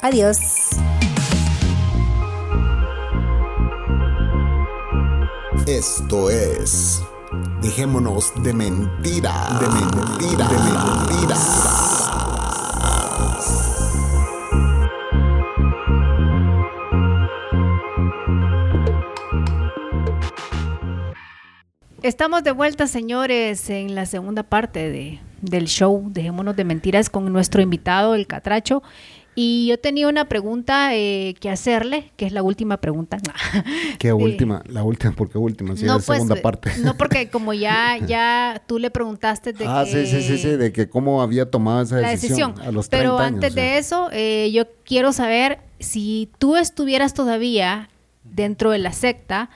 Adiós. Esto es. Dejémonos de mentira. De mentira. De mentira. Estamos de vuelta, señores, en la segunda parte de, del show Dejémonos de Mentiras con nuestro invitado, el Catracho. Y yo tenía una pregunta eh, que hacerle, que es la última pregunta. ¿Qué última? La última, ¿por qué última? Si no, es pues, segunda parte. No, porque como ya, ya tú le preguntaste de ah, sí, sí, sí, sí, de que cómo había tomado esa decisión, a los 30 Pero antes de eso, eh, yo quiero saber si tú estuvieras todavía dentro de la secta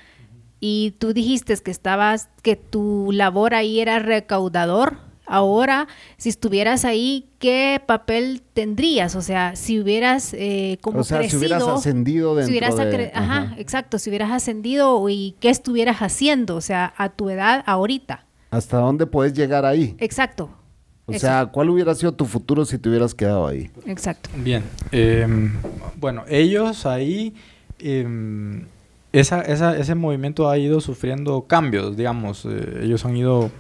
y tú dijiste que estabas, que tu labor ahí era recaudador ahora, si estuvieras ahí, ¿qué papel tendrías? O sea, si hubieras eh, como o sea, si hubieras ascendido dentro si hubieras de... Ajá, exacto, si hubieras ascendido y qué estuvieras haciendo, o sea, a tu edad ahorita. ¿Hasta dónde puedes llegar ahí? Exacto. O sea, ¿cuál hubiera sido tu futuro si te hubieras quedado ahí? Exacto. Bien. Em, bueno, ellos ahí... Em, esa, esa, ese movimiento ha ido sufriendo cambios, digamos. Eh, ellos han ido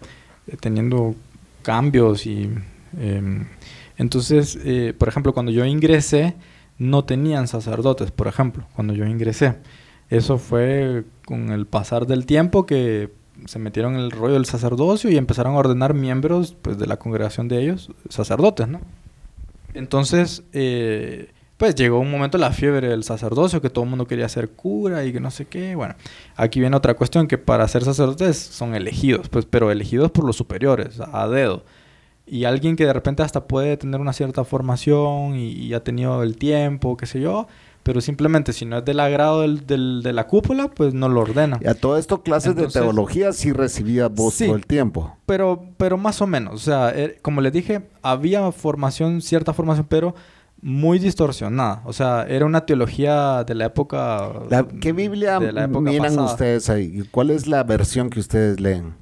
eh, teniendo cambios y em, entonces, eh, por ejemplo, cuando yo ingresé, no tenían sacerdotes, por ejemplo, cuando yo ingresé. Eso fue con el pasar del tiempo que se metieron en el rollo del sacerdocio y empezaron a ordenar miembros pues, de la congregación de ellos, sacerdotes, ¿no? Entonces, eh, pues llegó un momento la fiebre del sacerdocio, que todo el mundo quería ser cura y que no sé qué. Bueno, aquí viene otra cuestión, que para ser sacerdotes son elegidos, pues, pero elegidos por los superiores, a dedo. Y alguien que de repente hasta puede tener una cierta formación y, ha tenido el tiempo, qué sé yo, pero simplemente si no es del agrado del, de la cúpula, pues no lo ordena. Y a todo esto clases de teología sí recibía vos todo el tiempo. Pero, pero más o menos, o sea, er, como les dije, había formación, cierta formación, pero muy distorsionada. O sea, era una teología de la época. ¿Qué Biblia miran ustedes ahí? ¿Cuál es la versión que ustedes leen?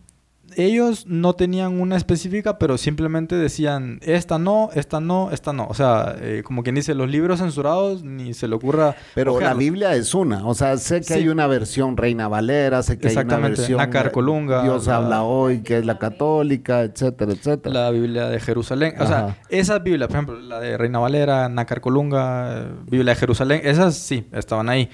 Ellos no tenían una específica, pero simplemente decían, esta no, esta no, esta no. O sea, eh, como quien dice, los libros censurados ni se le ocurra. Pero la Biblia es una. O sea, sé que hay una versión Reina Valera, sé que hay una versión. Nácar Colunga. Dios habla hoy, que es la católica, etcétera, etcétera. La Biblia de Jerusalén. O sea, esas Biblias, por ejemplo, la de Reina Valera, Nácar Colunga, Biblia de Jerusalén, esas sí, estaban ahí.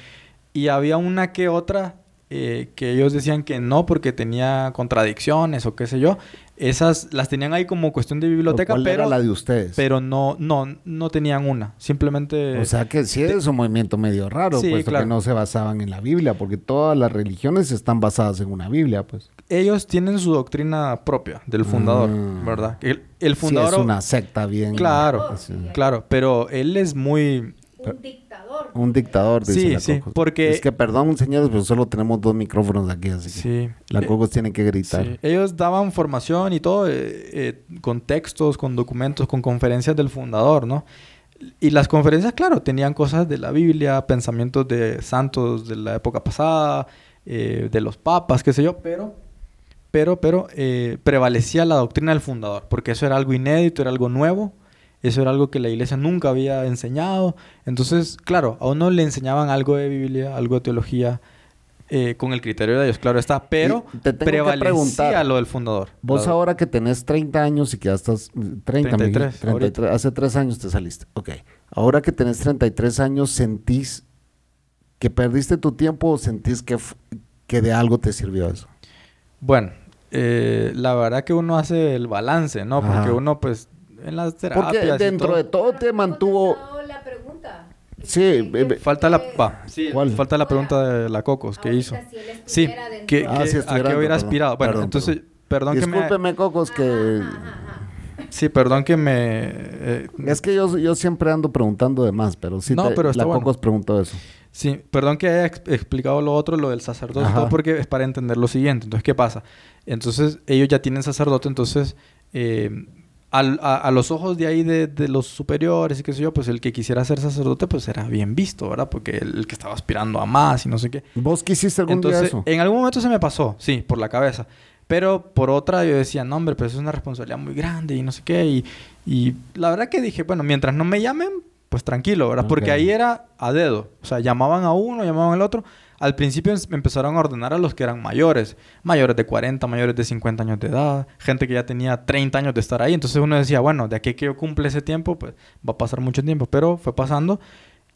Y había una que otra eh, que ellos decían que no porque tenía contradicciones o qué sé yo. Esas las tenían ahí como cuestión de biblioteca, ¿Cuál pero era la de ustedes. Pero no no no tenían una, simplemente O sea que sí es un movimiento medio raro, pues que no se basaban en la Biblia, porque todas las religiones están basadas en una Biblia, pues. Ellos tienen su doctrina propia del fundador, ah. ¿verdad? El, el fundador es una secta bien. Claro, claro, pero él es muy un dictador. Un dictador, dice sí, la sí, porque... Es que, perdón, señores, pero solo tenemos dos micrófonos aquí, así sí. la eh, Cocos tiene que gritar. Sí. Ellos daban formación y todo, eh, eh, con textos, con documentos, con conferencias del fundador, ¿no? Y las conferencias, claro, tenían cosas de la Biblia, pensamientos de santos de la época pasada, de los papas, qué sé yo, pero pero, pero prevalecía la doctrina del fundador, porque eso era algo inédito, era algo nuevo, eso era algo que la iglesia nunca había enseñado. Entonces, claro, a uno le enseñaban algo de Biblia, algo de teología, eh, con el criterio de Dios, claro está, pero te prevalecía lo del fundador. Vos ahora que tenés 30 años y que ya estás... 30, 33, hace 3 años te saliste. Ok. Ahora que tenés 33 años, ¿sentís que perdiste tu tiempo o sentís que, que de algo te sirvió eso? Bueno, eh, la verdad que uno hace el balance, ¿no? Porque uno pues en las terapias. Porque dentro de todo te mantuvo. La pregunta. Sí, falta la falta la pregunta de la Cocos que hizo. sí, que, ah, a qué hubiera aspirado. Bueno, entonces, perdón, que me Cocos que sí, perdón que me... Eh, es que yo, yo siempre ando preguntando de más, pero sí, no, pero la Coco has preguntado eso. Sí, perdón que haya explicado lo otro, lo del sacerdote, porque es para entender lo siguiente. Entonces, ¿qué pasa? Entonces, ellos ya tienen sacerdote, entonces... Eh, a, los ojos de ahí de, los superiores y qué sé yo, pues el que quisiera ser sacerdote, pues era bien visto, ¿verdad? Porque el, que estaba aspirando a más y no sé qué. ¿Vos quisiste algún día eso? En algún momento se me pasó, sí, por la cabeza. Pero por otra yo decía, no, hombre, pues es una responsabilidad muy grande y no sé qué. Y, y la verdad que dije, bueno, mientras no me llamen, pues tranquilo, ¿verdad? Porque ahí era a dedo. O sea, llamaban a uno, llamaban al otro. Al principio me empezaron a ordenar a los que eran mayores, mayores de 40, mayores de 50 años de edad, gente que ya tenía 30 años de estar ahí. Entonces uno decía, bueno, de aquí que yo cumple ese tiempo, pues va a pasar mucho tiempo. Pero fue pasando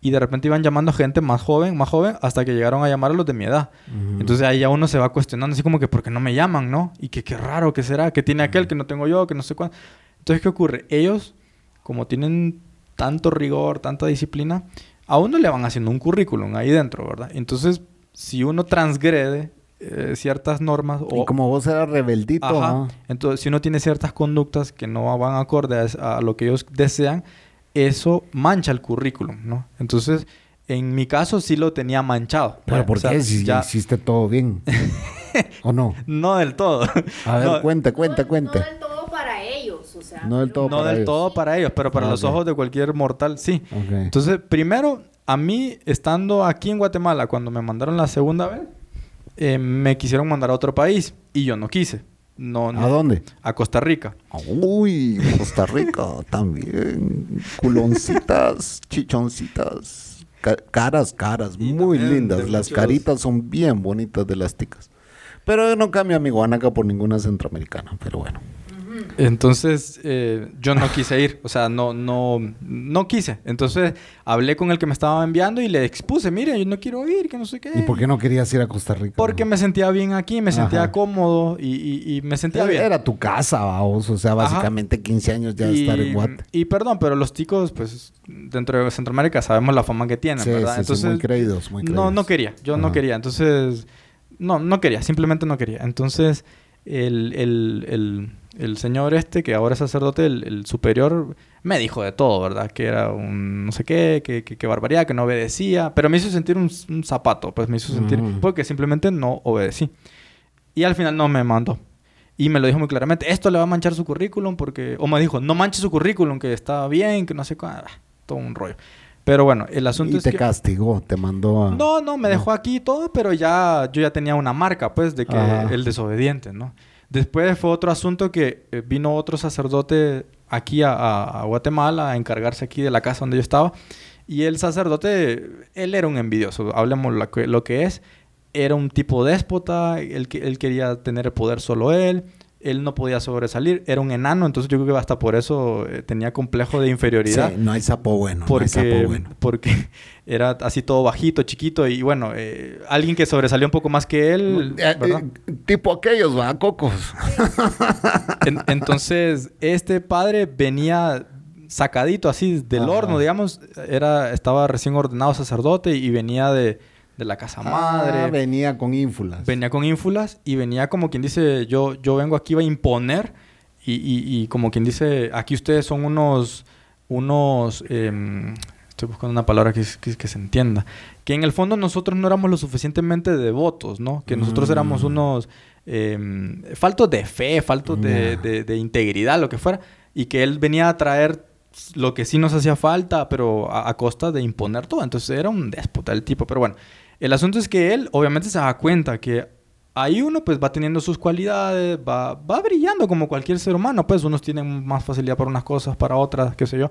y de repente iban llamando a gente más joven, más joven, hasta que llegaron a llamar a los de mi edad. Entonces ahí ya uno se va cuestionando, así como que, ¿por qué no me llaman, no? Y que qué raro, ¿qué será? ¿Qué tiene aquel que no tengo yo? Que no sé cuándo. Entonces, ¿qué ocurre? Ellos, como tienen tanto rigor, tanta disciplina, a uno le van haciendo un currículum ahí dentro, ¿verdad? Entonces, si uno transgrede eh, ciertas normas... O, y como vos eras rebeldito, Entonces, si uno tiene ciertas conductas que no van acorde a, lo que ellos desean, eso mancha el currículum, ¿no? Entonces, en mi caso sí lo tenía manchado. ¿Pero por qué? Si ya hiciste todo bien. ¿O no? No del todo. A ver, cuente, cuente, cuente. No del todo para ellos, o sea. No del todo, no del todo para ellos, pero para ah, los ojos de cualquier mortal, sí. Entonces, primero, a mí, estando aquí en Guatemala, cuando me mandaron la segunda vez, eh, me quisieron mandar a otro país y yo no quise. No, ¿A dónde? A Costa Rica. Uy, Costa Rica también. Culoncitas, chichoncitas. caras, caras, muy lindas. Las caritas son bien bonitas de las ticas. Pero no cambia mi guanaca por ninguna centroamericana, pero bueno. Entonces, eh, yo no quise ir, o sea, no, no, no quise. Entonces, hablé con el que me estaba enviando y le expuse, mire, yo no quiero ir, que no sé qué. ¿Y por qué no querías ir a Costa Rica? Porque me sentía bien aquí, me sentía cómodo y, me sentía bien. Era tu casa, vamos, o sea, básicamente 15 años ya de estar en Guate. Y perdón, pero los ticos, pues, dentro de Centroamérica sabemos la fama que tienen, ¿verdad? Entonces, muy creídos, muy creídos. No, no quería, yo no quería. Entonces, no, no quería, simplemente no quería. Entonces, el, el, el el señor este, que ahora es sacerdote, el, superior, me dijo de todo, ¿verdad? Que era un no sé qué, que, que, barbaridad, que no obedecía. Pero me hizo sentir un, zapato, pues me hizo sentir... Mm. Porque simplemente no obedecí. Y al final no me mandó. Y me lo dijo muy claramente, esto le va a manchar su currículum porque... O me dijo, no manche su currículum, que está bien, que no sé cuál. Ah, todo un rollo. Pero bueno, el asunto es que... Y te castigó, te mandó a... No, no, me dejó aquí todo, pero ya yo ya tenía una marca, pues, de que el desobediente, ¿no? Después fue otro asunto que eh, vino otro sacerdote aquí a, Guatemala a encargarse aquí de la casa donde yo estaba. Y el sacerdote, él era un envidioso, hablemos lo que, es. Era un tipo déspota, él, él quería tener el poder solo él él no podía sobresalir, era un enano, entonces yo creo que hasta por eso eh, tenía complejo de inferioridad. Sí, no hay sapo bueno, porque, no hay sapo bueno. Porque era así todo bajito, chiquito y bueno, eh, alguien que sobresalió un poco más que él, eh, tipo aquellos, ¿va? Cocos. entonces, este padre venía sacadito así del horno, digamos, era estaba recién ordenado sacerdote y venía de de la casa madre. Ah, venía con ínfulas. Venía con ínfulas y venía como quien dice, yo, yo vengo aquí a imponer y, y, como quien dice, aquí ustedes son unos, unos, em, estoy buscando una palabra que, que, se entienda, que en el fondo nosotros no éramos lo suficientemente devotos, ¿no? Que nosotros mm. éramos unos eh, faltos de fe, faltos de, de, integridad, lo que fuera, y que él venía a traer lo que sí nos hacía falta, pero a, a, costa de imponer todo. Entonces era un déspota el tipo, pero bueno. El asunto es que él obviamente se da cuenta que ahí uno pues va teniendo sus cualidades, va, va brillando como cualquier ser humano, pues unos tienen más facilidad para unas cosas, para otras, qué sé yo.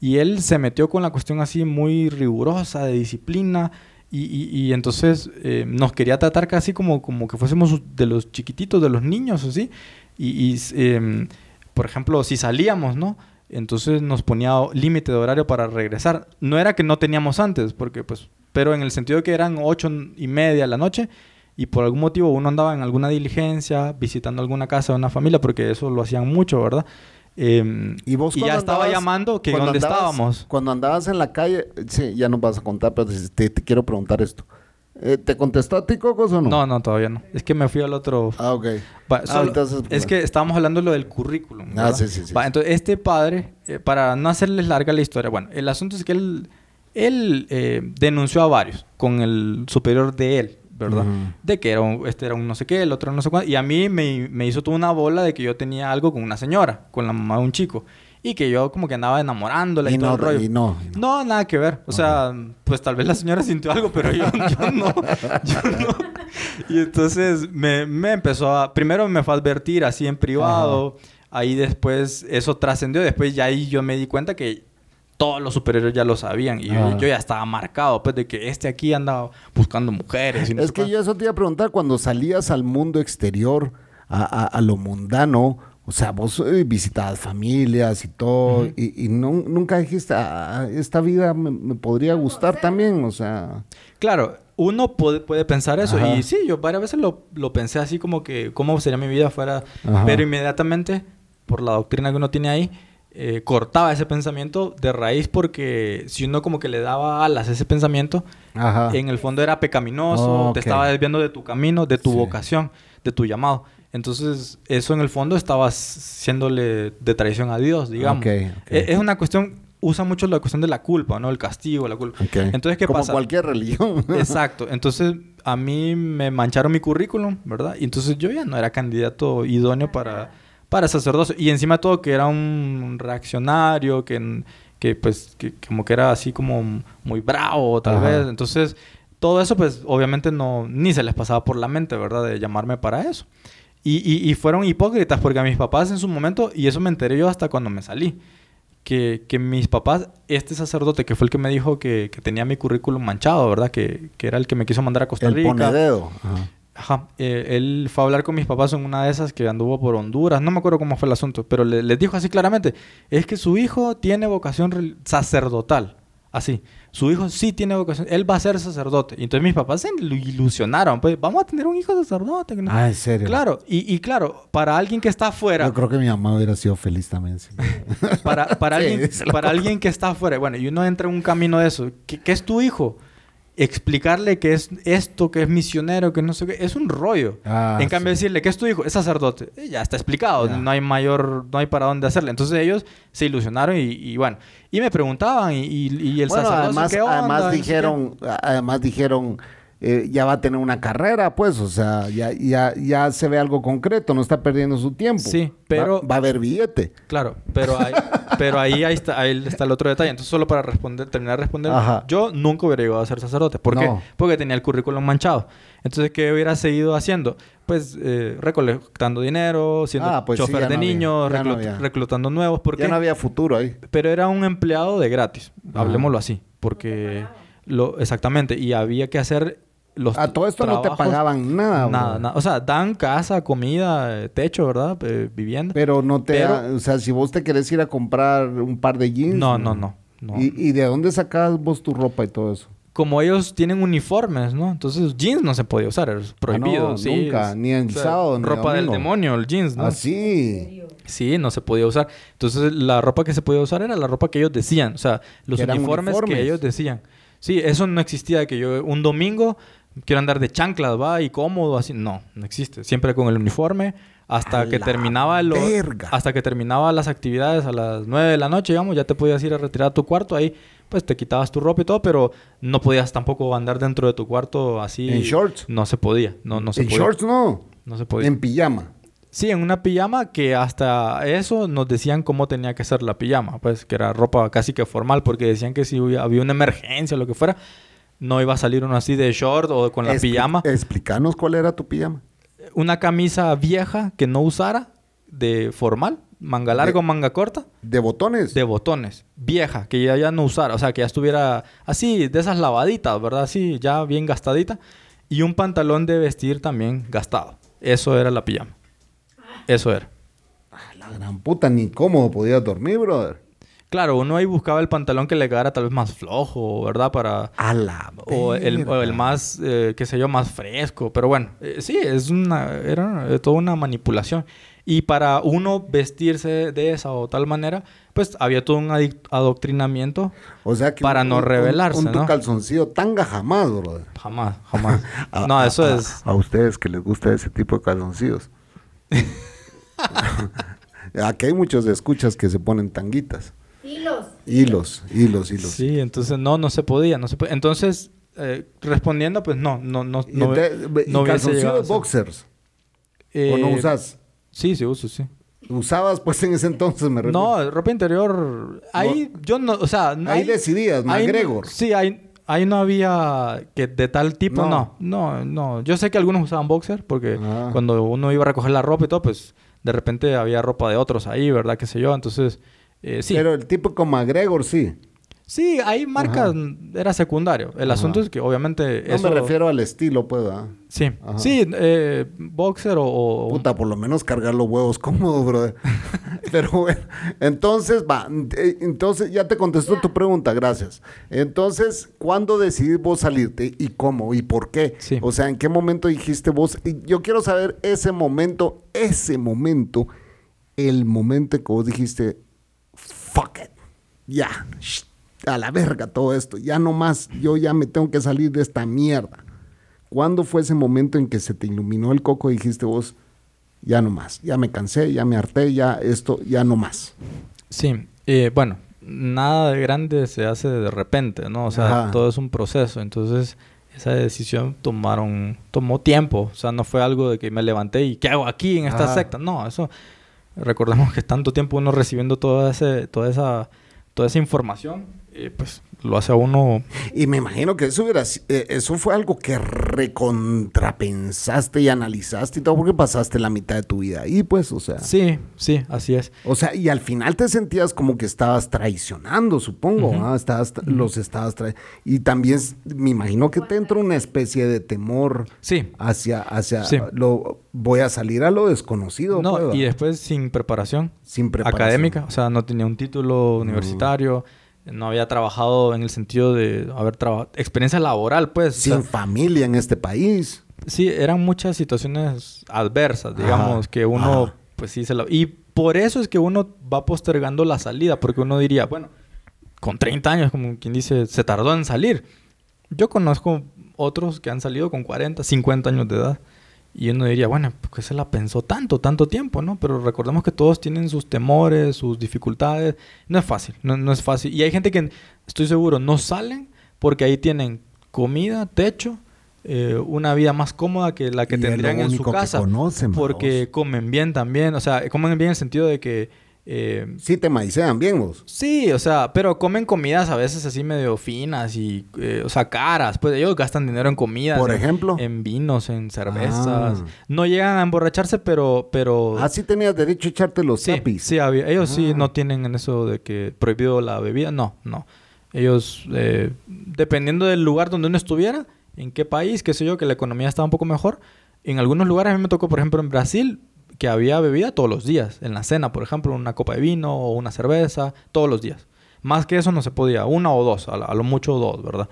Y él se metió con la cuestión así muy rigurosa de disciplina y, y, entonces eh, nos quería tratar casi como, como que fuésemos de los chiquititos, de los niños, así. Y, y em, por ejemplo, si salíamos, ¿no? Entonces nos ponía límite de horario para regresar. No era que no teníamos antes, porque pues pero en el sentido de que eran ocho y media de la noche y por algún motivo uno andaba en alguna diligencia, visitando alguna casa de una familia, porque eso lo hacían mucho, ¿verdad? Em, y vos ya estaba llamando que dónde estábamos. Cuando andabas en la calle, sí, ya no vas a contar, pero te, quiero preguntar esto. Eh, ¿Te contestó a ti, Cocos, o no? No, no, todavía no. Es que me fui al otro... Ah, ok. ah, entonces, es que estábamos hablando de lo del currículum. Ah, sí, sí, sí. entonces, este padre, eh, para no hacerles larga la historia, bueno, el asunto es que él, él eh, denunció a varios con el superior de él, ¿verdad? De que era este era un no sé qué, el otro no sé cuánto. Y a mí me, me hizo toda una bola de que yo tenía algo con una señora, con la mamá de un chico y que yo como que andaba enamorándola y, todo el rollo. no, no. nada que ver. O sea, pues tal vez la señora sintió algo, pero yo, no. Yo no. Y entonces me, me, empezó a... Primero me fue a advertir así en privado. Ahí después eso trascendió. Después ya ahí yo me di cuenta que todos los superiores ya lo sabían. Y yo, ya estaba marcado, pues, de que este aquí andaba buscando mujeres. es que yo eso te iba a preguntar, cuando salías al mundo exterior, a, a lo mundano o sea, vos eh, visitabas familias y todo, y, nunca dijiste, ah, esta vida me, podría gustar también, o sea... Claro, uno puede, puede pensar eso, y sí, yo varias veces lo, lo, pensé así como que, ¿cómo sería mi vida fuera? Pero inmediatamente, por la doctrina que uno tiene ahí, eh, cortaba ese pensamiento de raíz porque si uno como que le daba alas a ese pensamiento, en el fondo era pecaminoso, te estaba desviando de tu camino, de tu vocación, de tu llamado. Entonces, eso en el fondo estaba siéndole de traición a Dios, digamos. E, es una cuestión, usa mucho la cuestión de la culpa, ¿no? El castigo, la culpa. Entonces, ¿qué Como cualquier religión. Exacto. Entonces, a mí me mancharon mi currículum, ¿verdad? Y entonces yo ya no era candidato idóneo para, para sacerdocio. Y encima de todo que era un reaccionario, que, que pues, que, como que era así como muy bravo, tal vez. Entonces, todo eso, pues, obviamente no, ni se les pasaba por la mente, ¿verdad? De llamarme para eso. Y, y, fueron hipócritas porque a mis papás en su momento, y eso me enteré yo hasta cuando me salí, que, que mis papás, este sacerdote que fue el que me dijo que, que tenía mi currículum manchado, ¿verdad? Que, que, era el que me quiso mandar a Costa Rica. El ponedeo. Ajá. Ajá. Eh, él fue a hablar con mis papás en una de esas que anduvo por Honduras. No me acuerdo cómo fue el asunto, pero le, les dijo así claramente, es que su hijo tiene vocación sacerdotal. Así. Su hijo sí tiene vocación. Él va a ser sacerdote. Y entonces mis papás se ilusionaron. Pues vamos a tener un hijo sacerdote. Ah, en serio. Claro. Y, y, claro, para alguien que está afuera. Yo creo que mi mamá hubiera sido feliz también. para para, alguien, para alguien que está afuera. Bueno, y uno entra en un camino de eso. ¿Qué, qué es tu hijo? Explicarle que es esto, que es misionero, que no sé qué, es un rollo. Ah, en cambio, decirle que es tu hijo, es sacerdote, eh, ya está explicado, no hay mayor, no hay para dónde hacerle. Entonces ellos se ilusionaron y, bueno, y me preguntaban, y, y, el sacerdote, además, ¿qué onda? Además dijeron, además dijeron, eh, ya va a tener una carrera, pues, o sea, ya, ya, ya se ve algo concreto, no está perdiendo su tiempo. Sí, pero... Va, a haber billete. Claro, pero, pero ahí, ahí, está, ahí está el otro detalle. Entonces, solo para responder, terminar de responder, yo nunca hubiera llegado a ser sacerdote. ¿Por qué? Porque tenía el currículum manchado. Entonces, ¿qué hubiera seguido haciendo? Pues eh, recolectando dinero, siendo ah, pues chofer de niños, reclutando nuevos. Porque... Ya no había futuro ahí. Pero era un empleado de gratis, hablemoslo así. Porque... Lo, exactamente, y había que hacer a todo esto no te pagaban nada. Nada, nada. O sea, dan casa, comida, techo, ¿verdad? Eh, vivienda. Pero no te... o sea, si vos te querés ir a comprar un par de jeans... No, no, no. ¿Y, de dónde sacas vos tu ropa y todo eso? Como ellos tienen uniformes, ¿no? Entonces jeans no se podía usar, es prohibido. Ah, no, nunca, ni en sábado, ni Ropa del demonio, el jeans, ¿no? Ah, sí. Sí, no se podía usar. Entonces la ropa que se podía usar era la ropa que ellos decían, o sea, los uniformes, uniformes, que ellos decían. Sí, eso no existía que yo un domingo quiero andar de chanclas, va, y cómodo, así. No, no existe. Siempre con el uniforme. Hasta que terminaba lo, hasta que terminaba las actividades a las 9 de la noche, digamos, ya te podías ir a retirar a tu cuarto, ahí pues te quitabas tu ropa y todo, pero no podías tampoco andar dentro de tu cuarto así. ¿En shorts? No se podía, no, no se ¿En shorts no? No se podía. ¿En pijama? Sí, en una pijama que hasta eso nos decían cómo tenía que ser la pijama, pues que era ropa casi que formal, porque decían que si había una emergencia o lo que fuera, no iba a salir uno así de short o con la pijama. Explícanos cuál era tu pijama. Una camisa vieja que no usara, de formal, manga larga o manga corta. ¿De botones? De botones. Vieja, que ya, ya no usara, o sea, que ya estuviera así, de esas lavaditas, ¿verdad? Así, ya bien gastadita. Y un pantalón de vestir también gastado. Eso era la pijama. Eso era. la gran puta, ni cómodo podía dormir, brother. Claro, uno ahí buscaba el pantalón que le quedara tal vez más flojo, ¿verdad? Para... A la o el, o el, más, eh, qué sé yo, más fresco. Pero bueno, eh, sí, es una... Era toda una manipulación. Y para uno vestirse de esa o tal manera, pues había todo un adoctrinamiento o sea para no revelarse. Un, un, calzoncillo tanga jamás, bro. Jamás, jamás. no, eso es. A ustedes que les gusta ese tipo de calzoncillos. Aquí hay muchos escuchas que se ponen tanguitas. Hilos. Hilos, hilos, hilos. Sí, entonces no, no se podía, no se podía. Entonces, eh, respondiendo, pues no, no, no. ¿Y, no, no calzoncillos boxers? ¿O no eh, usas? Sí, sí uso, sí. ¿Usabas pues en ese entonces, me refiero? No, ropa interior. Ahí yo no, o sea. Ahí, decidías, McGregor. sí, ahí, ahí no había que de tal tipo, no. no. No, Yo sé que algunos usaban boxer porque ah. cuando uno iba a recoger la ropa y todo, pues de repente había ropa de otros ahí, ¿verdad? Qué sé yo. Entonces, eh, sí. Pero el tipo como McGregor, sí. Sí, ahí marcas era secundario. El asunto es que obviamente no me refiero al estilo, pues, Sí, sí, eh, boxer o, Puta, por lo menos cargar los huevos cómodos, brother. Pero bueno, entonces, va, eh, entonces ya te contestó tu pregunta, gracias. Entonces, ¿cuándo decidís vos salirte y cómo y por qué? Sí. O sea, ¿en qué momento dijiste vos? Yo quiero saber ese momento, ese momento, el momento que vos dijiste, fuck it, ya, a la verga todo esto, ya no más, yo ya me tengo que salir de esta mierda. ¿Cuándo fue ese momento en que se te iluminó el coco y dijiste vos, ya no más, ya me cansé, ya me harté, ya esto, ya no más? Sí, eh, bueno, nada de grande se hace de repente, ¿no? O sea, todo es un proceso, entonces esa decisión tomaron, tomó tiempo, o sea, no fue algo de que me levanté y ¿qué hago aquí en esta secta? No, eso, recordemos que tanto tiempo uno recibiendo toda, ese, toda, esa, toda esa información eh, pues lo hace a uno. Y me imagino que eso hubiera, eh, eso fue algo que recontrapensaste y analizaste y todo porque pasaste la mitad de tu vida ahí, pues, o sea. Sí, sí, así es. O sea, y al final te sentías como que estabas traicionando, supongo, estabas, los estabas y también me imagino que te entró una especie de temor. Sí. Hacia, hacia lo voy a salir a lo desconocido. No, pues, y después sin preparación. Sin preparación. Académica, o sea, no tenía un título universitario no había trabajado en el sentido de haber trabajado, experiencia laboral, pues. Sin familia en este país. Sí, eran muchas situaciones adversas, digamos, que uno, pues sí, se la... Y por eso es que uno va postergando la salida, porque uno diría, bueno, con 30 años, como quien dice, se tardó en salir. Yo conozco otros que han salido con 40, 50 años de edad. Y uno diría, bueno, ¿por qué se la pensó tanto, tanto tiempo, no? Pero recordemos que todos tienen sus temores, sus dificultades. No es fácil, no, es fácil. Y hay gente que, estoy seguro, no salen porque ahí tienen comida, techo, eh, una vida más cómoda que la que tendrían en su casa. porque comen bien también, o sea, comen bien en el sentido de que eh, sí te maicean bien vos. Sí, o sea, pero comen comidas a veces así medio finas y, eh, o sea, caras. Pues ellos gastan dinero en comidas. Por ejemplo. En vinos, en cervezas. Ah. No llegan a emborracharse, pero... pero... Ah, sí tenías derecho a echarte los sí, Sí, ellos sí ah. no tienen en eso de que prohibido la bebida. No, no. Ellos, eh, dependiendo del lugar donde uno estuviera, en qué país, qué sé yo, que la economía estaba un poco mejor. En algunos lugares, a mí me tocó, por ejemplo, en Brasil, que había bebida todos los días. En la cena, por ejemplo, una copa de vino o una cerveza, todos los días. Más que eso no se podía, una o dos, a, lo mucho dos, ¿verdad?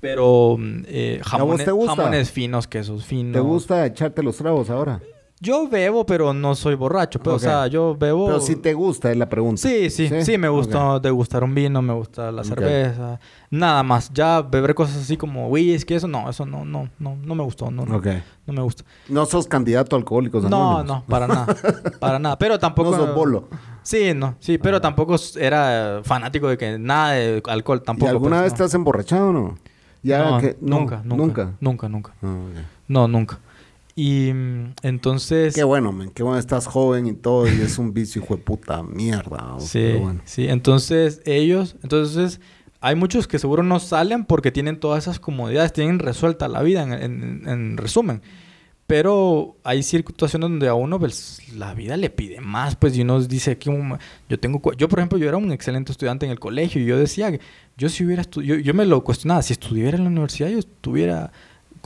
Pero mm, eh, jamones, jamones finos, quesos finos. ¿Te gusta echarte los tragos ahora? Yo bebo, pero no soy borracho. Pero, pues, O sea, yo bebo... Pero si te gusta, es la pregunta. Sí, sí. Sí, me gusta degustar un vino, me gusta la cerveza. Nada más. Ya beber cosas así como whisky, eso no. Eso no, no, no, no me gustó. No, no, no me gusta. ¿No sos candidato a alcohólicos No, no, para nada. para nada. Pero tampoco... No sos bolo. Sí, no. Sí, pero tampoco era fanático de que nada de alcohol tampoco. ¿Y alguna pues, vez te has emborrachado o no? Ya que... nunca, nunca. Nunca, nunca. Ah, no, nunca. Y mm, entonces... Qué bueno, man. Qué bueno, estás joven y todo y es un vicio hijo de puta mierda. Sí, sí. Entonces ellos... Entonces hay muchos que seguro no salen porque tienen todas esas comodidades, tienen resuelta la vida en, resumen. Pero hay situaciones donde a uno pues, la vida le pide más, pues, y uno dice que yo tengo, yo por ejemplo, yo era un excelente estudiante en el colegio y yo decía que yo si hubiera estudiado, yo, me lo cuestionaba, si estudiara en la universidad yo estuviera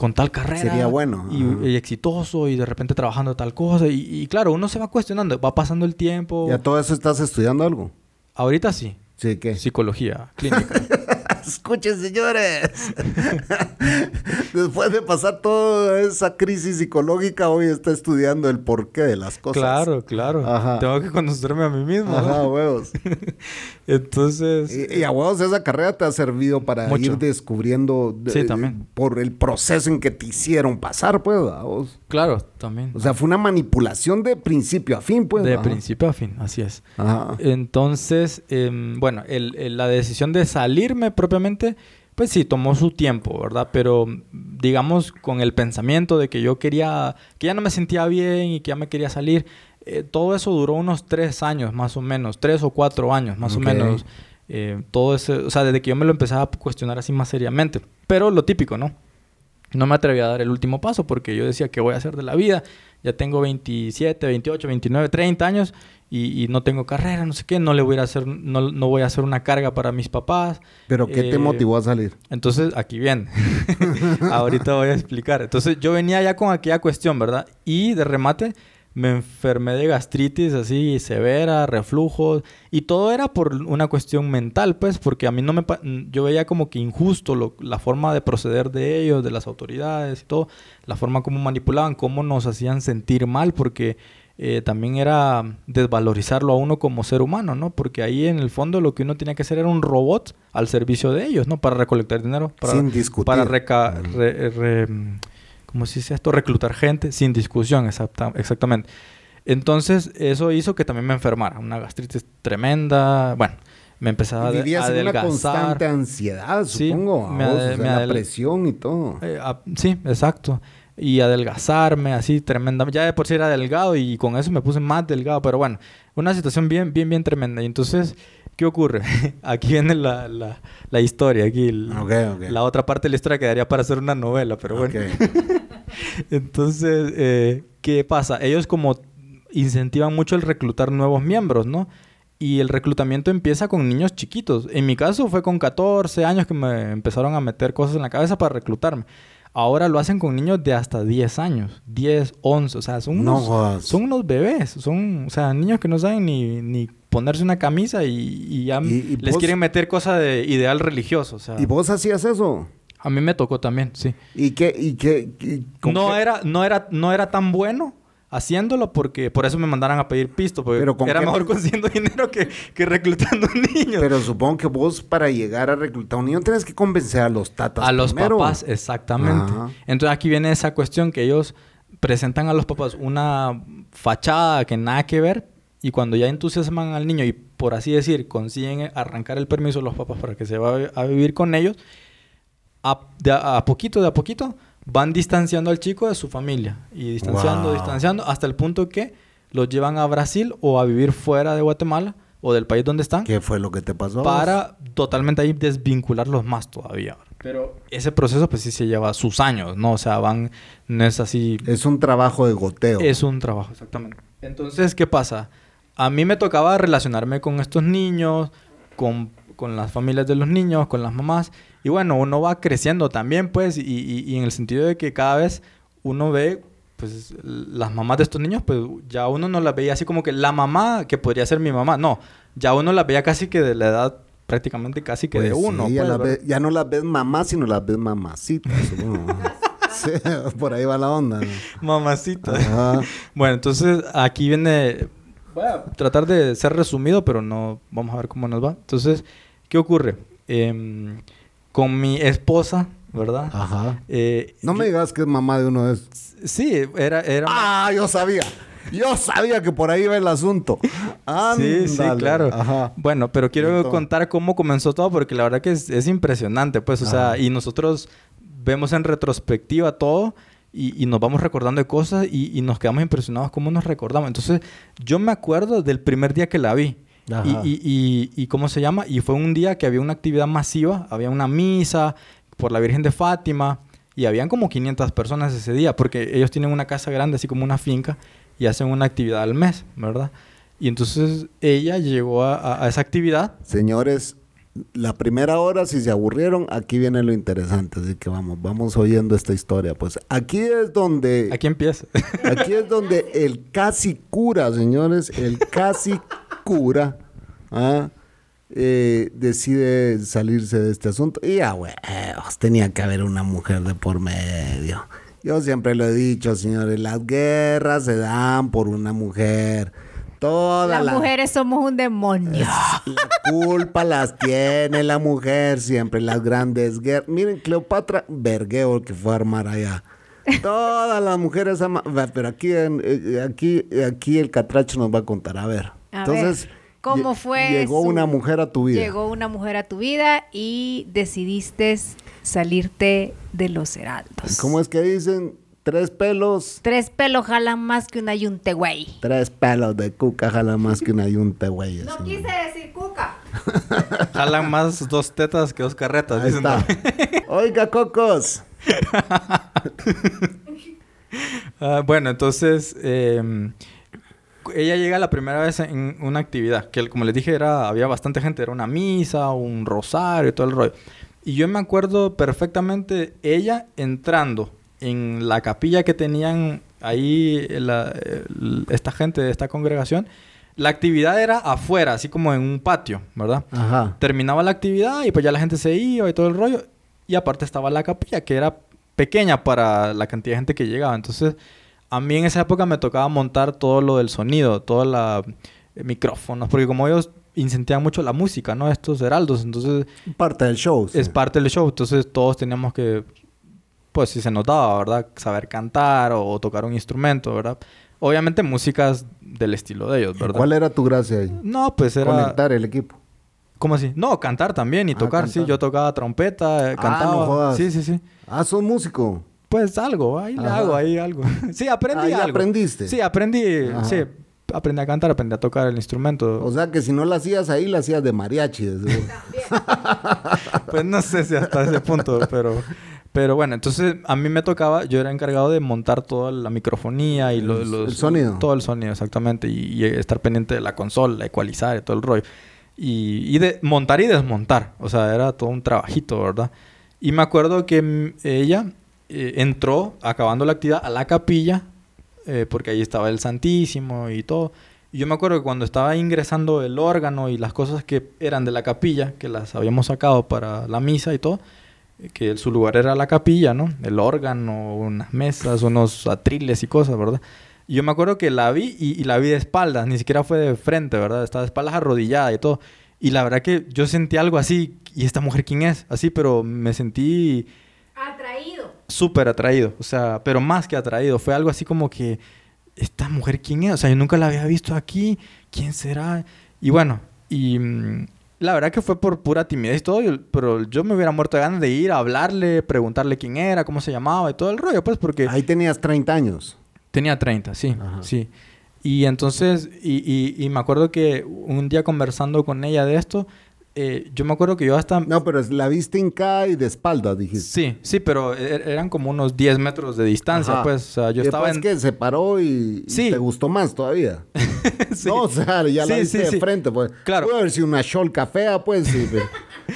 con tal carrera. Sería bueno. Y, exitoso y de repente trabajando tal cosa. Y, claro, uno se va cuestionando, va pasando el tiempo. ¿Y a todo eso estás estudiando algo? Ahorita sí. ¿Sí qué? Psicología clínica. Escuchen, señores. Después de pasar toda esa crisis psicológica, hoy está estudiando el porqué de las cosas. Claro, claro. Tengo que conocerme a mí mismo. Ajá, huevos. Entonces. Y, a huevos, esa carrera te ha servido para ir descubriendo. sí, también. Por el proceso en que te hicieron pasar, pues, a vos. Claro, también. O sea, fue una manipulación de principio a fin, pues. De principio a fin, así es. Ajá. Entonces, em, bueno, la decisión de salirme propiamente pues sí, tomó su tiempo, ¿verdad? Pero digamos con el pensamiento de que yo quería, que ya no me sentía bien y que ya me quería salir, eh, todo eso duró unos tres años más o menos, tres o cuatro años más o menos. Eh, todo ese, o sea, desde que yo me lo empezaba a cuestionar así más seriamente. Pero lo típico, ¿no? No me atreví a dar el último paso porque yo decía, ¿qué voy a hacer de la vida? Ya tengo 27, 28, 29, 30 años y, no tengo carrera, no sé qué, no le voy a hacer, no, no voy a hacer una carga para mis papás. ¿Pero qué te eh, motivó a salir? Entonces, aquí viene. Ahorita voy a explicar. Entonces, yo venía ya con aquella cuestión, ¿verdad? Y de remate, me enfermé de gastritis así severa, reflujos, y todo era por una cuestión mental, pues, porque a mí no me... Yo veía como que injusto la forma de proceder de ellos, de las autoridades y todo, la forma como manipulaban, cómo nos hacían sentir mal, porque eh, también era desvalorizarlo a uno como ser humano, ¿no? Porque ahí en el fondo lo que uno tenía que hacer era un robot al servicio de ellos, ¿no? Para recolectar dinero. Para, sin discutir. Para reca re, ¿cómo se dice esto? Reclutar gente sin discusión, exactamente. Entonces, eso hizo que también me enfermara. Una gastritis tremenda. Bueno, me empezaba a adelgazar. una constante ansiedad, supongo. Me, la presión y todo. Eh, sí, exacto y adelgazarme así tremendamente. Ya de por sí era delgado y con eso me puse más delgado, pero bueno, una situación bien, bien, bien tremenda. Y entonces, ¿qué ocurre? aquí viene la, la, la historia, aquí la otra parte de la historia quedaría para hacer una novela, pero bueno. entonces, eh, ¿qué pasa? Ellos como incentivan mucho el reclutar nuevos miembros, ¿no? Y el reclutamiento empieza con niños chiquitos. En mi caso fue con 14 años que me empezaron a meter cosas en la cabeza para reclutarme. Ahora lo hacen con niños de hasta 10 años, 10, 11, o sea, son unos, son unos bebés, son, o sea, niños que no saben ni, ni ponerse una camisa y, ya les quieren meter cosas de ideal religioso, o sea. ¿Y vos hacías eso? A mí me tocó también, sí. ¿Y qué? Y qué no, Era, no, era, no era tan bueno, haciéndolo porque por eso me mandaran a pedir pisto, porque era mejor consiguiendo dinero que, que, reclutando niños. Pero supongo que vos para llegar a reclutar un niño tienes que convencer a los tatas. A los papás, exactamente. Entonces aquí viene esa cuestión que ellos presentan a los papás una fachada que nada que ver y cuando ya entusiasman al niño y por así decir consiguen arrancar el permiso de los papás para que se vaya a vivir con ellos, a, a poquito, de a poquito, van distanciando al chico de su familia y distanciando, distanciando hasta el punto que los llevan a Brasil o a vivir fuera de Guatemala o del país donde están. ¿Qué fue lo que te pasó? Para totalmente ahí desvincularlos más todavía. Pero ese proceso pues sí se lleva sus años, ¿no? O sea, van, no es así... Es un trabajo de goteo. Es un trabajo, exactamente. Entonces, ¿qué pasa? A mí me tocaba relacionarme con estos niños, con, con las familias de los niños, con las mamás. Y bueno, uno va creciendo también, pues, y, y, en el sentido de que cada vez uno ve, pues, las mamás de estos niños, pues, ya uno no las veía así como que la mamá, que podría ser mi mamá, no, ya uno las veía casi que de la edad prácticamente casi que de pues uno. ya, pues, ya, no las ves mamá, sino las ves mamacitas. sí, por ahí va la onda. Mamacita. Bueno, entonces aquí viene... Voy a tratar de ser resumido, pero no... Vamos a ver cómo nos va. Entonces, ¿qué ocurre? Eh, con mi esposa, ¿verdad? Ajá. Eh, no me digas que es mamá de uno de esos. Sí, era, era... Ah, yo sabía. Yo sabía que por ahí iba el asunto. Sí, sí, claro. Ajá. Bueno, pero quiero contar cómo comenzó todo porque la verdad que es, impresionante, pues, o sea, y nosotros vemos en retrospectiva todo y, nos vamos recordando de cosas y, y, nos quedamos impresionados cómo nos recordamos. Entonces, yo me acuerdo del primer día que la vi. Y, y, cómo se llama, y fue un día que había una actividad masiva, había una misa por la Virgen de Fátima, y habían como 500 personas ese día, porque ellos tienen una casa grande, así como una finca, y hacen una actividad al mes, ¿verdad? Y entonces ella llegó a, esa actividad. Señores, la primera hora, si se aburrieron, aquí viene lo interesante. Así que vamos, vamos oyendo esta historia. Pues aquí es donde. Aquí empieza. aquí es donde el casi cura, señores, el casi cura, ¿ah? eh, decide salirse de este asunto. Y ya, huevos, tenía que haber una mujer de por medio. Yo siempre lo he dicho, señores, las guerras se dan por una mujer. Todas las mujeres somos un demonio. La culpa las tiene la mujer siempre, las grandes guerras. Miren, Cleopatra Vergueo que fue a armar allá. Todas las mujeres Pero aquí, eh, aquí, aquí el catracho nos va a contar. A ver. Entonces, ¿cómo fue? Llegó una mujer a tu vida. Llegó una mujer a tu vida y decidiste salirte de los heraldos. ¿Cómo es que dicen? Tres pelos. Tres pelos jalan más que una yunte, güey. Tres pelos de cuca jalan más que una yunte, güey. No quise decir cuca. jalan más dos tetas que dos carretas. Ahí está. Oiga, cocos. Ah, bueno, entonces em, ella llega la primera vez en una actividad que, como les dije, era había bastante gente, era una misa, un rosario y todo el rollo. Y yo me acuerdo perfectamente ella entrando en la capilla que tenían ahí esta gente de esta congregación. La actividad era afuera, así como en un patio, ¿verdad? Terminaba la actividad y pues ya la gente se iba y todo el rollo. Y aparte estaba la capilla, que era pequeña para la cantidad de gente que llegaba. Entonces, a mí en esa época me tocaba montar todo lo del sonido, todos los eh, micrófonos, porque como ellos incentivan mucho la música, ¿no? Estos heraldos, entonces... Parte del show. Es parte del show, entonces todos teníamos que, pues si se notaba, ¿verdad? Saber cantar o, tocar un instrumento, ¿verdad? Obviamente músicas del estilo de ellos, ¿verdad? ¿Cuál era tu gracia ahí? No, pues era... Conectar el equipo. ¿Cómo así? No, cantar también y ah, tocar, sí. Yo tocaba trompeta, eh, ah, cantaba. Sí, sí, sí. Ah, ¿sos músico? Pues algo, ahí le hago, ahí algo. sí, aprendí ahí algo. aprendiste? Sí, aprendí, sí. Aprendí a cantar, aprendí a tocar el instrumento. O sea que si no lo hacías ahí, lo hacías de mariachi. pues no sé si hasta ese punto, pero... Pero bueno, entonces a mí me tocaba, yo era encargado de montar toda la microfonía y los, el sonido. Todo el sonido, exactamente. Y, y, estar pendiente de la consola, ecualizar y todo el rollo y, de montar y desmontar. O sea, era todo un trabajito, ¿verdad? Y me acuerdo que mm, ella eh, entró, acabando la actividad, a la capilla, eh, porque ahí estaba el Santísimo y todo. Y yo me acuerdo que cuando estaba ingresando el órgano y las cosas que eran de la capilla, que las habíamos sacado para la misa y todo, eh, que su lugar era la capilla, ¿no? El órgano, unas mesas, unos atriles y cosas, ¿verdad? Y yo me acuerdo que la vi y, la vi de espaldas, ni siquiera fue de frente, ¿verdad? Estaba de espaldas arrodillada y todo. Y la verdad que yo sentí algo así, ¿y esta mujer quién es? Así, pero me sentí... Atraído. Súper atraído, o sea, pero más que atraído. Fue algo así como que, ¿esta mujer quién es? O sea, yo nunca la había visto aquí, ¿quién será? Y bueno, y mm, la verdad que fue por pura timidez y todo, pero yo me hubiera muerto de ganas de ir a hablarle, preguntarle quién era, cómo se llamaba y todo el rollo, pues porque... Ahí tenías 30 años. Tenía 30, sí, sí. Y entonces, y, y, me acuerdo que un día conversando con ella de esto, eh, yo me acuerdo que yo hasta... No, pero la viste hincada y de espalda, dijiste. Sí, sí, pero e, e, eran como unos 10 metros de distancia, pues. O sea, yo estaba en... que se paró y, te gustó más todavía. sí. No, o sea, ya la viste de frente, pues. Claro. Puede haber sido una cholca fea, pues, sí,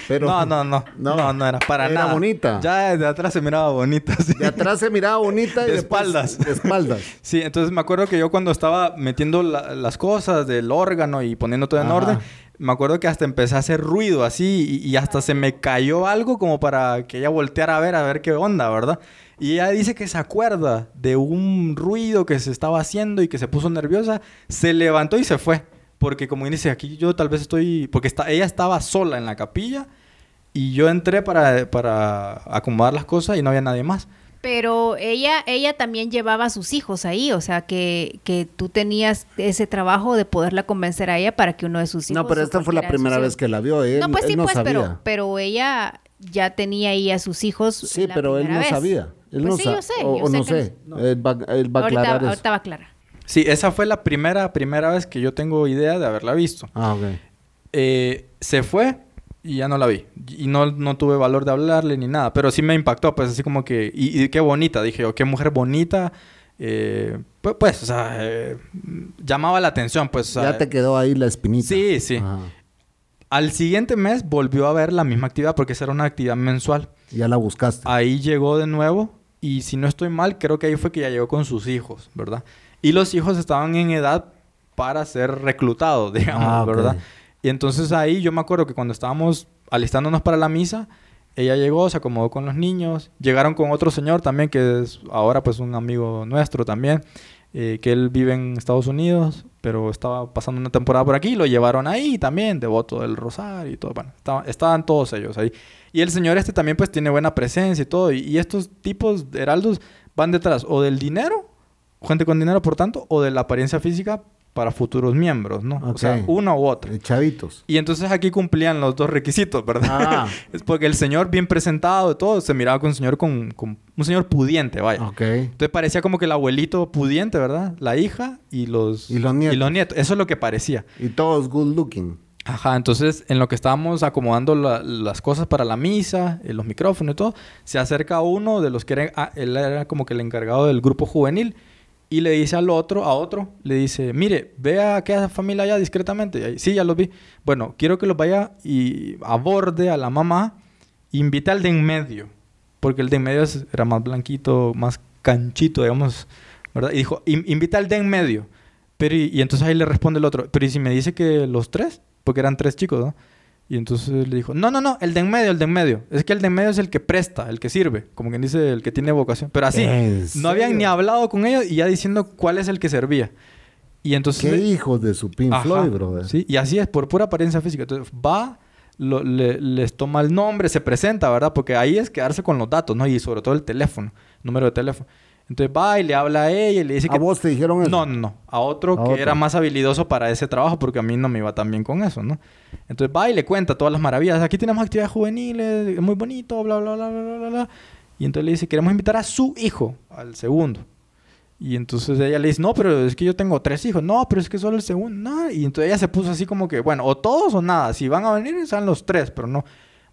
pero... no, no, no, no, no, era para nada. Era bonita. Ya de atrás se miraba bonita, sí. De atrás se miraba bonita y de espaldas. De espaldas. sí, entonces me acuerdo que yo cuando estaba metiendo las cosas del órgano y poniendo todo en orden me acuerdo que hasta empecé a hacer ruido así y, hasta se me cayó algo como para que ella volteara a ver, a ver qué onda, ¿verdad? Y ella dice que se acuerda de un ruido que se estaba haciendo y que se puso nerviosa, se levantó y se fue. Porque como dice, aquí yo tal vez estoy... Porque está, ella estaba sola en la capilla y yo entré para, para acomodar las cosas y no había nadie más. Pero ella, ella también llevaba a sus hijos ahí, o sea que, que tú tenías ese trabajo de poderla convencer a ella para que uno de sus hijos. No, pero esta fue la primera vez que la vio. Él, no, pues sí, pues, pero, pero ella ya tenía ahí a sus hijos. Sí, pero él no sabía. Él pues no sí, yo sé. O, no sé. Él va, él va a aclarar ahorita, ahorita va a aclarar. Sí, esa fue la primera, primera vez que yo tengo idea de haberla visto. Ah, ok. Eh, se fue y ya no la vi. Y no, no tuve valor de hablarle ni nada. Pero sí me impactó, pues así como que... Y, qué bonita, dije, oh, qué mujer bonita. Eh, pues, pues, o sea, eh, llamaba la atención, pues. ya te quedó ahí la espinita. Sí, sí. Al siguiente mes volvió a ver la misma actividad porque esa era una actividad mensual. Ya la buscaste. Ahí llegó de nuevo y si no estoy mal, creo que ahí fue que ya llegó con sus hijos, ¿verdad? Y los hijos estaban en edad para ser reclutados, digamos, ah, ¿verdad? Y entonces ahí yo me acuerdo que cuando estábamos alistándonos para la misa, ella llegó, se acomodó con los niños, llegaron con otro señor también, que es ahora pues un amigo nuestro también, eh, que él vive en Estados Unidos, pero estaba pasando una temporada por aquí, lo llevaron ahí también, devoto del rosario y todo, bueno, estaban todos ellos ahí. Y el señor este también pues tiene buena presencia y todo, y, y estos tipos de heraldos van detrás o del dinero, gente con dinero por tanto, o de la apariencia física para futuros miembros, ¿no? O sea, uno u otro. Chavitos. Y entonces aquí cumplían los dos requisitos, ¿verdad? Ah. es porque el señor bien presentado y todo, se miraba con un señor con, un señor pudiente, vaya. Ok. Entonces parecía como que el abuelito pudiente, ¿verdad? La hija y los, y los nietos. Y los nietos. Eso es lo que parecía. Y todos good looking. Ajá, entonces en lo que estábamos acomodando las cosas para la misa, eh, los micrófonos y todo, se acerca uno de los que era, ah, él era como que el encargado del grupo juvenil y le dice al otro, a otro, le dice, mire, vea a aquella familia allá discretamente. sí, ya lo vi. Bueno, quiero que los vaya y aborde a la mamá, invite al de en medio, porque el de en medio era más blanquito, más canchito, digamos, ¿verdad? Y dijo, invita al de en medio. Pero y, y, entonces ahí le responde el otro, pero ¿y si me dice que los tres? Porque eran tres chicos, ¿no? Y entonces le dijo, no, no, no, el de en medio, el de en medio. Es que el de en medio es el que presta, el que sirve, como quien dice, el que tiene vocación. Pero así, no habían ni hablado con ellos y ya diciendo cuál es el que servía. Y entonces... Qué hijos de su Pink Floyd, brother. Sí, y así es, por pura apariencia física. Entonces va, les toma el nombre, se presenta, ¿verdad? Porque ahí es quedarse con los datos, ¿no? Y sobre todo el teléfono, número de teléfono. Entonces va y le habla a ella y le dice que... ¿A vos te dijeron eso? No, no, no. A otro que era más habilidoso para ese trabajo porque a mí no me iba tan bien con eso, ¿no? Entonces va y le cuenta todas las maravillas. Aquí tenemos actividades juveniles, es muy bonito, bla, bla, bla, bla, bla, bla. Y entonces le dice, queremos invitar a su hijo, al segundo. Y entonces ella le dice, no, pero es que yo tengo tres hijos. No, pero es que solo el segundo. No. Y entonces ella se puso así como que, bueno, o todos o nada. Si van a venir, sean los tres, pero no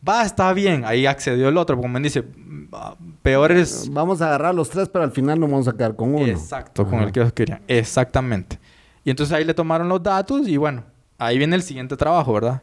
va, está bien. Ahí accedió el otro, como me dice, peor es... Vamos a agarrar los tres, pero al final no vamos a quedar con uno. Exacto, con el que ellos querían. Exactamente. Y entonces ahí le tomaron los datos y bueno, ahí viene el siguiente trabajo, ¿verdad?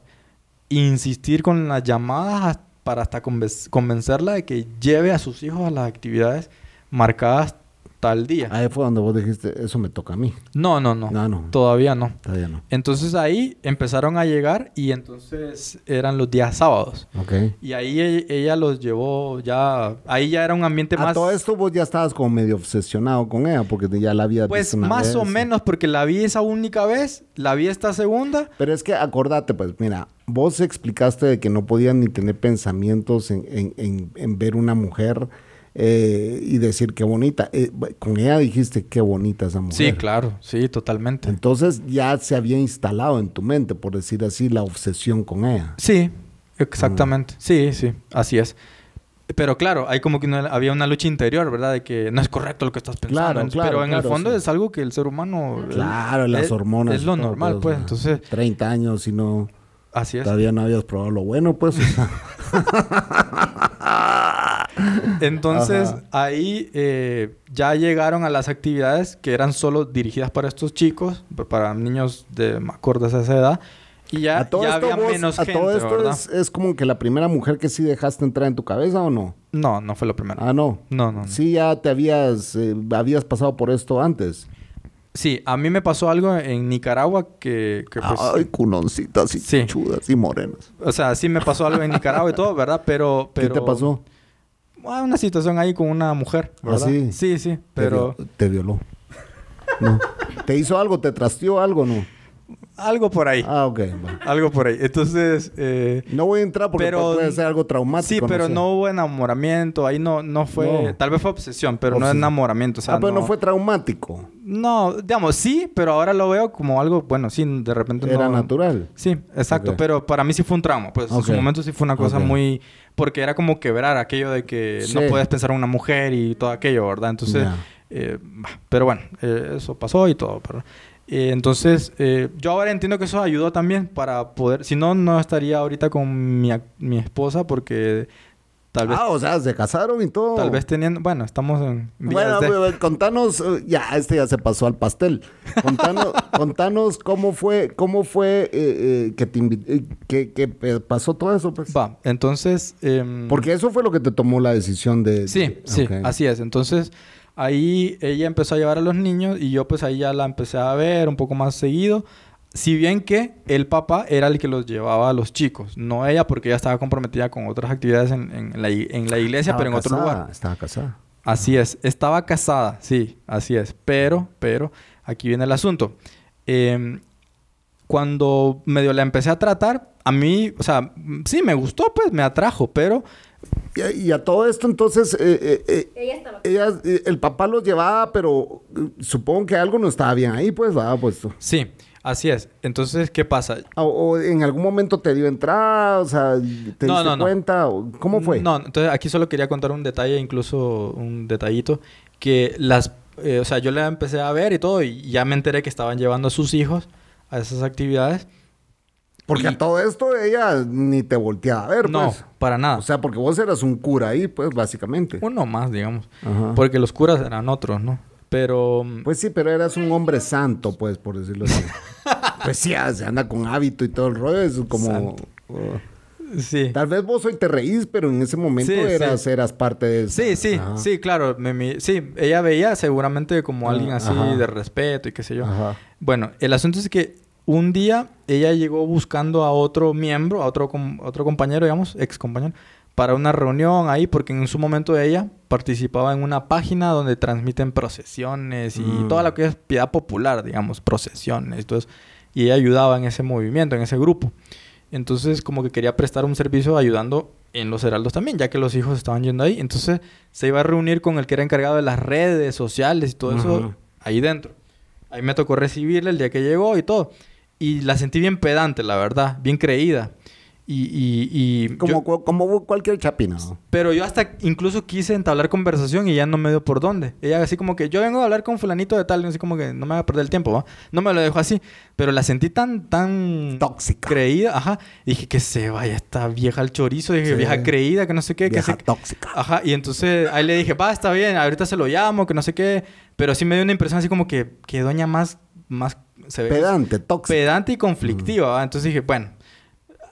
Insistir con las llamadas para hasta convencerla de que lleve a sus hijos a las actividades marcadas tal día. Ahí fue donde vos dijiste, eso me toca a mí. No, no, no. no, Todavía no. Todavía no. Entonces ahí empezaron a llegar y entonces eran los días sábados. Ok. Y ahí e-, ella, los llevó ya... Ahí ya era un ambiente más... A todo esto vos ya estabas como medio obsesionado con ella porque ya la había Pues más o menos porque la vi esa única vez, la vi esta segunda. Pero es que acordate, pues mira, vos explicaste de que no podían ni tener pensamientos en, en, en ver una mujer eh, y decir qué bonita. Eh, con ella dijiste qué bonita esa mujer. Sí, claro, sí, totalmente. Entonces ya se había instalado en tu mente, por decir así, la obsesión con ella. Sí, exactamente. Sí, sí, así es. Pero claro, hay como que había una lucha interior, ¿verdad? De que no es correcto lo que estás pensando. Claro, pero en el fondo es algo que el ser humano... Claro, las hormonas. Es lo normal, pues. Entonces... 30 años y no... Así es. Todavía no habías probado lo bueno, pues. Entonces, ahí eh, ya llegaron a las actividades que eran solo dirigidas para estos chicos, para niños de acordes a esa edad. Y ya, había menos gente, todo esto Es, como que la primera mujer que sí dejaste entrar en tu cabeza o no? No, no fue la primera. Ah, no. No, no. Sí, ya te habías, eh, habías pasado por esto antes. Sí, a mí me pasó algo en Nicaragua que... que pues, Ay, cunoncitas y chudas y morenas. O sea, sí me pasó algo en Nicaragua y todo, ¿verdad? Pero... pero... ¿Qué te pasó? una situación ahí con una mujer, ¿Ah, ¿verdad? sí? Sí, sí, pero... Te, violó. No. ¿Te hizo algo? ¿Te trasteó algo no? Algo por ahí. Ah, ok. Algo por ahí. Entonces... Eh, no voy a entrar porque puede ser algo traumático. Sí, pero no, hubo enamoramiento. Ahí no, no fue... Tal vez fue obsesión, pero no es enamoramiento. O sea, ah, pero no... fue traumático. No, digamos, sí, pero ahora lo veo como algo... Bueno, sí, de repente Era natural. Sí, exacto. Pero para mí sí fue un trauma. Pues en su momento sí fue una cosa muy porque era como quebrar aquello de que no puedes pensar en una mujer y todo aquello, ¿verdad? Entonces, eh, pero bueno, eh, eso pasó y todo, ¿verdad? Eh, entonces, yo ahora entiendo que eso ayudó también para poder, si no, no estaría ahorita con mi, mi esposa porque Tal vez, ah, o sea, se casaron y todo. Tal vez teniendo, bueno, estamos en Bueno, contanos, eh, ya, este ya se pasó al pastel. Contanos, contanos cómo fue, cómo fue eh, eh, que te que, que, pasó todo eso. Pues. Va, entonces... Em, Porque eso fue lo que te tomó la decisión de... Sí, sí, así es. Entonces, ahí ella empezó a llevar a los niños y yo pues ahí ya la empecé a ver un poco más seguido Si bien que el papá era el que los llevaba a los chicos, no ella porque ella estaba comprometida con otras actividades en, la, iglesia, pero en otro lugar. Estaba casada. Así es, estaba casada, sí, así es. Pero, pero, aquí viene el asunto. Em, cuando medio la empecé a tratar, a mí, o sea, sí, me gustó, pues me atrajo, pero y a, todo esto, entonces, eh, eh, eh, ella el papá los llevaba, pero supongo que algo no estaba bien ahí, pues, va puesto. Sí, así es. Entonces, ¿qué pasa? O, en algún momento te dio entrada, o sea, ¿te diste cuenta? ¿Cómo fue? No, entonces aquí solo quería contar un detalle, incluso un detallito, que las, o sea, yo la empecé a ver y todo, y ya me enteré que estaban llevando a sus hijos a esas actividades. Porque a todo esto ella ni te volteaba a ver, no, pues. para nada. O sea, porque vos eras un cura ahí, pues, básicamente. Uno más, digamos. Porque los curas eran otros, ¿no? Pero... Mm, pues sí, pero eras un hombre santo, pues, por decirlo así. pues sí, se anda con hábito y todo el rollo. Es como... Uh, sí. Tal vez vos hoy te reís, pero en ese momento eras, eras parte de eso. Sí, sí, sí, claro. sí, ella veía seguramente como alguien así de respeto y qué sé yo. Bueno, el asunto es que un día ella llegó buscando a otro miembro, a otro, otro compañero, digamos, ex compañero, para una reunión ahí, porque en su momento ella participaba en una página donde transmiten procesiones y mm. toda la que es piedad popular, digamos, procesiones. Entonces, y ella ayudaba en ese movimiento, en ese grupo. Entonces, como que quería prestar un servicio ayudando en los heraldos también, ya que los hijos estaban yendo ahí. Entonces, se iba a reunir con el que era encargado de las redes sociales y todo eso ahí dentro. Ahí me tocó recibirle el día que llegó y todo. Y la sentí bien pedante, la verdad, bien creída. Y, y, como, como cualquier chapina. Pero yo hasta incluso quise entablar conversación y ya no me dio por dónde. Ella así como que yo vengo a hablar con fulanito de tal, así como que no me va a perder el tiempo, ¿va? No me lo dejó así. Pero la sentí tan, tan... Tóxica. Creída, ajá. dije que se vaya esta vieja al chorizo. Dije, vieja creída, que no sé qué. Vieja que tóxica. Ajá. Y entonces ahí le dije, va, está bien, ahorita se lo llamo, que no sé qué. Pero sí me dio una impresión así como que, que doña más, más pedante, tóxica. Pedante y conflictiva, Entonces dije, bueno,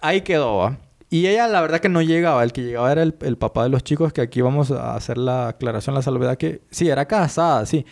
ahí quedó, Y ella, la verdad que no llegaba. El que llegaba era el, papá de los chicos, que aquí vamos a hacer la aclaración, la salvedad, que sí, era casada, sí.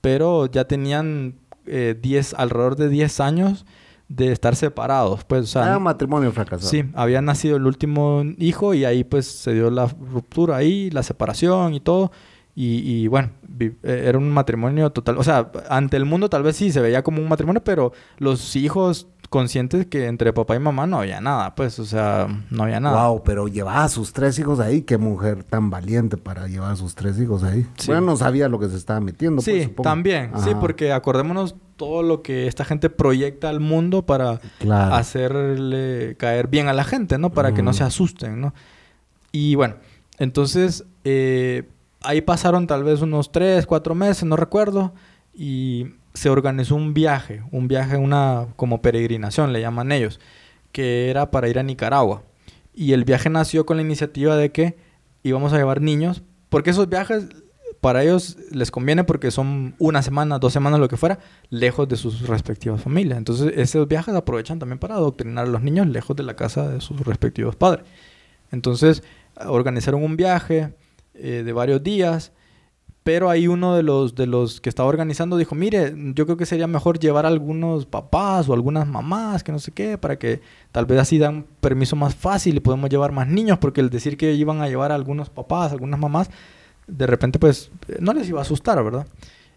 Pero ya tenían eh, alrededor de 10 años de estar separados. Pues, o sea, era matrimonio fracasado. Sí, había nacido el último hijo y ahí pues se dio la ruptura ahí, la separación y todo. Y, bueno, eh, era un matrimonio total. O sea, ante el mundo tal vez sí se veía como un matrimonio, pero los hijos conscientes que entre papá y mamá no había nada, pues, o sea, no había nada. Wow, pero llevaba a sus tres hijos ahí, qué mujer tan valiente para llevar a sus tres hijos ahí. Bueno, no sabía lo que se estaba metiendo. Pues, sí, también, sí, porque acordémonos todo lo que esta gente proyecta al mundo para hacerle caer bien a la gente, ¿no? Para que no se asusten, ¿no? Y bueno, entonces, eh, ahí pasaron tal vez unos tres, cuatro meses, no recuerdo, y se organizó un viaje, un viaje, una como peregrinación, le llaman ellos, que era para ir a Nicaragua. Y el viaje nació con la iniciativa de que íbamos a llevar niños, porque esos viajes para ellos les conviene porque son una semana, dos semanas, lo que fuera, lejos de sus respectivas familias. Entonces, esos viajes aprovechan también para adoctrinar a los niños lejos de la casa de sus respectivos padres. Entonces, organizaron un viaje, eh, de varios días. Pero ahí uno de los, de los que estaba organizando dijo, mire, yo creo que sería mejor llevar a algunos papás o algunas mamás, que no sé qué, para que tal vez así dan permiso más fácil y podemos llevar más niños, porque el decir que iban a llevar a algunos papás, algunas mamás, de repente pues no les iba a asustar, ¿verdad?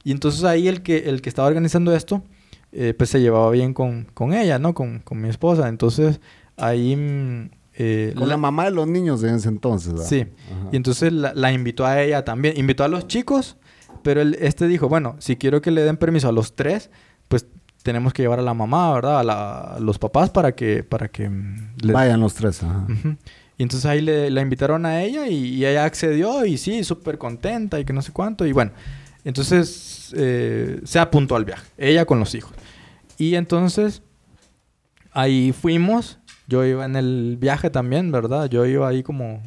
Y entonces ahí el que, el que estaba organizando esto, eh, pues se llevaba bien con, con ella, ¿no? Con, con, mi esposa. Entonces ahí mm, eh, Con la, mamá de los niños de ese entonces. Sí. Y entonces la, invitó a ella también. Invitó a los chicos, pero este dijo, bueno, si quiero que le den permiso a los tres, pues tenemos que llevar a la mamá, ¿verdad? A, los papás para que... Para que mm, Vayan los tres. Y entonces ahí le, la invitaron a ella y, ella accedió y sí, súper contenta y que no sé cuánto. Y bueno, entonces eh, se apuntó al viaje, ella con los hijos. Y entonces ahí fuimos yo iba en el viaje también, ¿verdad? Yo iba ahí como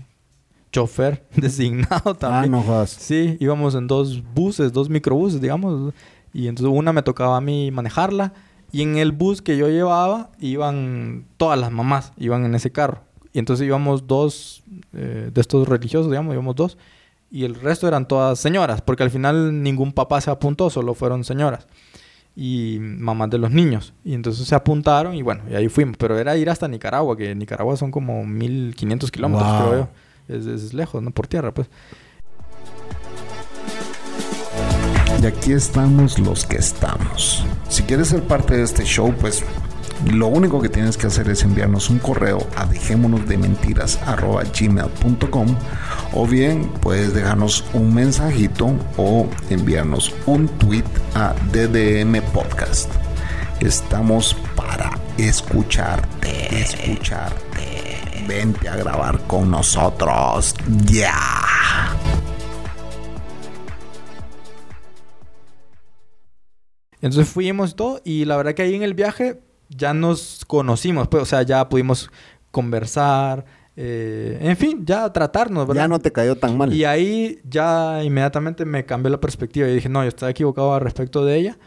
chofer designado también. Ah, no jodas. Sí, íbamos en dos buses, dos microbuses, digamos. Y entonces una me tocaba a mí manejarla. Y en el bus que yo llevaba iban todas las mamás, iban en ese carro. Y entonces íbamos dos eh, de estos religiosos, digamos, íbamos dos. Y el resto eran todas señoras, porque al final ningún papá se apuntó, solo fueron señoras. Y mamás de los niños. Y entonces se apuntaron y bueno, y ahí fuimos. Pero era ir hasta Nicaragua, que Nicaragua son como 1500 kilómetros, creo yo. Es, es, lejos, ¿no? Por tierra, pues. Y aquí estamos los que estamos. Si quieres ser parte de este show, pues lo único que tienes que hacer es enviarnos un correo a dejémonos de o bien puedes dejarnos un mensajito o enviarnos un tweet a DDM Podcast. Estamos para escucharte, escucharte. Vente a grabar con nosotros. Ya. Entonces fuimos todo, y la verdad que ahí en el viaje ya nos conocimos, pues, o sea, ya pudimos conversar, eh, en fin, ya tratarnos, ¿verdad? Ya no te cayó tan mal. Y ahí ya inmediatamente me cambió la perspectiva y dije, no, yo estaba equivocado al respecto de ella.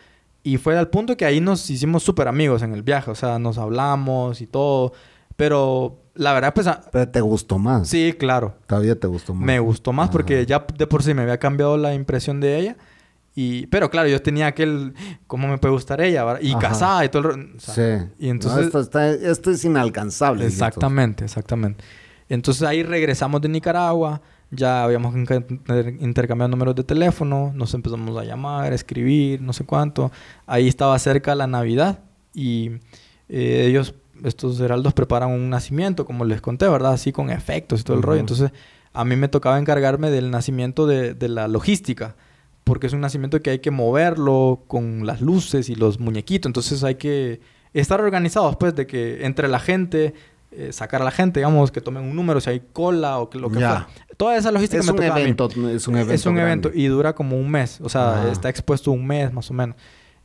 Y fue al punto que ahí nos hicimos súper amigos en el viaje, o sea, nos hablamos y todo, pero la verdad, pues... Pero te gustó más. Sí, claro. Todavía te gustó más. Me gustó más porque ya de por sí me había cambiado la impresión de ella. Y, pero claro, yo tenía aquel, ¿cómo me puede gustar ella? Y casada y todo el... sí. Y entonces... esto, es inalcanzable. Exactamente, exactamente. Entonces ahí regresamos de Nicaragua, ya habíamos intercambiado números de teléfono, nos empezamos a llamar, a escribir, no sé cuánto. Ahí estaba cerca la Navidad y eh, ellos, estos heraldos, preparan un nacimiento, como les conté, ¿verdad? Así con efectos y todo el rollo. Entonces a mí me tocaba encargarme del nacimiento de, de la logística porque es un nacimiento que hay que moverlo con las luces y los muñequitos. Entonces hay que estar organizados, pues, de que entre la gente, eh, sacar a la gente, digamos, que tomen un número, si hay cola o que, lo que sea. Toda esa logística me toca evento, a mí. Es un evento. Es un evento y dura como un mes. O sea, está expuesto un mes más o menos.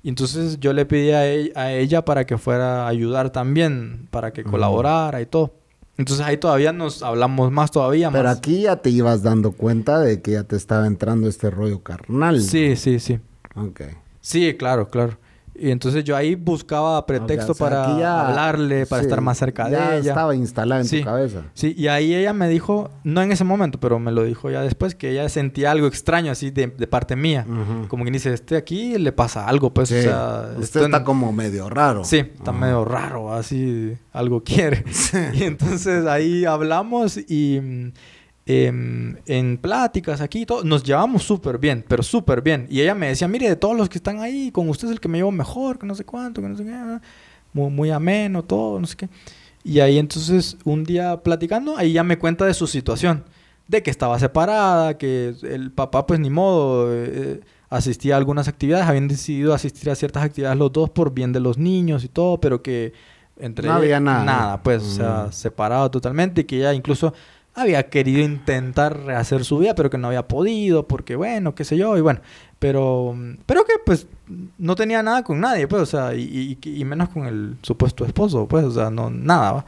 Y entonces yo le pedí a ella, para que fuera a ayudar también, para que colaborara y todo. Entonces ahí todavía nos hablamos más todavía Pero aquí ya te ibas dando cuenta de que ya te estaba entrando este rollo carnal. Sí, sí, sí. Ok. Sí, claro, claro. Y entonces yo ahí buscaba pretexto para hablarle, para estar más cerca de ella. estaba instalada en tu cabeza. Sí, y ahí ella me dijo, no en ese momento, pero me lo dijo ya después, que ella sentía algo extraño así de, parte mía. Como que dice, este aquí le pasa algo, pues. O sea, Usted está como medio raro. Sí, está medio raro, así algo quiere. Y entonces ahí hablamos y Em, en pláticas aquí, todo, nos llevamos súper bien, pero súper bien. Y ella me decía, mire, de todos los que están ahí, con usted es el que me llevo mejor, que no sé cuánto, que no sé qué, muy, muy ameno, todo, no sé qué. Y ahí entonces, un día platicando, ahí ya me cuenta de su situación, de que estaba separada, que el papá pues ni modo, eh, asistía a algunas actividades, habían decidido asistir a ciertas actividades los dos por bien de los niños y todo, pero que entre no había nada. Nada, pues, o sea, separado totalmente y que ella incluso había querido intentar rehacer su vida, pero que no había podido, porque bueno, qué sé yo, y bueno, pero, pero que pues no tenía nada con nadie, pues, o sea, y, y, menos con el supuesto esposo, pues, o sea, no, nada, ¿va?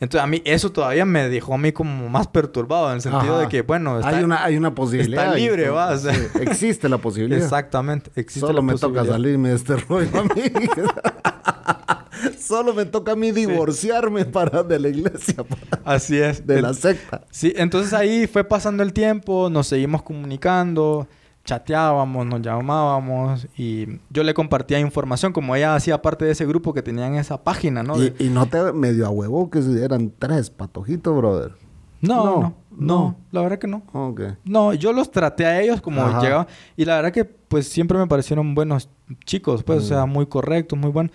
Entonces a mí eso todavía me dejó a mí como más perturbado en el sentido de que, bueno, está, hay, una, hay una posibilidad. Está libre, va. O sea, existe la posibilidad. Exactamente, existe Solo me toca salirme de este rollo a mí. Solo me toca a mí divorciarme para de la iglesia. Así es. De la secta. Sí, entonces ahí fue pasando el tiempo, nos seguimos comunicando, chateábamos, nos llamábamos y yo le compartía información como ella hacía parte de ese grupo que tenían esa página, ¿no? Y, no te medio a huevo que eran tres patojitos, brother. No, no, no, la verdad que no. Okay. No, yo los traté a ellos como llegaba y la verdad que pues siempre me parecieron buenos chicos, pues, o sea, mm. muy correctos, muy buenos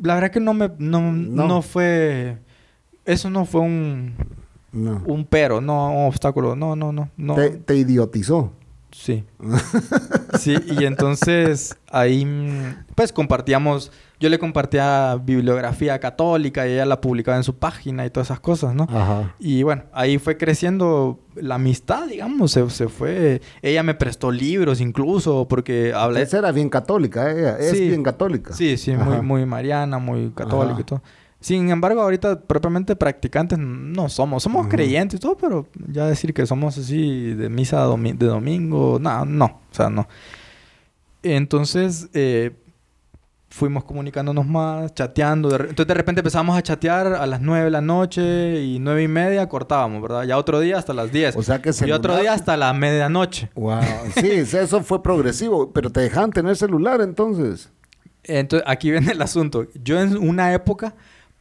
la verdad que no me no, no. fue eso no fue un un pero, no un obstáculo, no, no, no, no. Te, idiotizó. Sí. sí, y entonces ahí pues compartíamos yo le compartía bibliografía católica y ella la publicaba en su página y todas esas cosas, ¿no? Ajá. Y bueno, ahí fue creciendo la amistad, digamos, se, se fue. Ella me prestó libros incluso porque hablé... Esa era bien católica, ella es bien católica. Sí, sí, muy, muy mariana, muy católica y todo. Sin embargo, ahorita propiamente practicantes no somos. Somos creyentes y todo, pero ya decir que somos así de misa de domingo, no, no, o sea, no. Entonces, eh, fuimos comunicándonos más, chateando. entonces de repente empezamos a chatear a las 9 de la noche y nueve y media cortábamos, ¿verdad? Ya otro día hasta las 10. O sea que Y otro día hasta la medianoche. Wow. Sí, eso fue progresivo. Pero te dejaban tener celular entonces. Entonces, aquí viene el asunto. Yo en una época,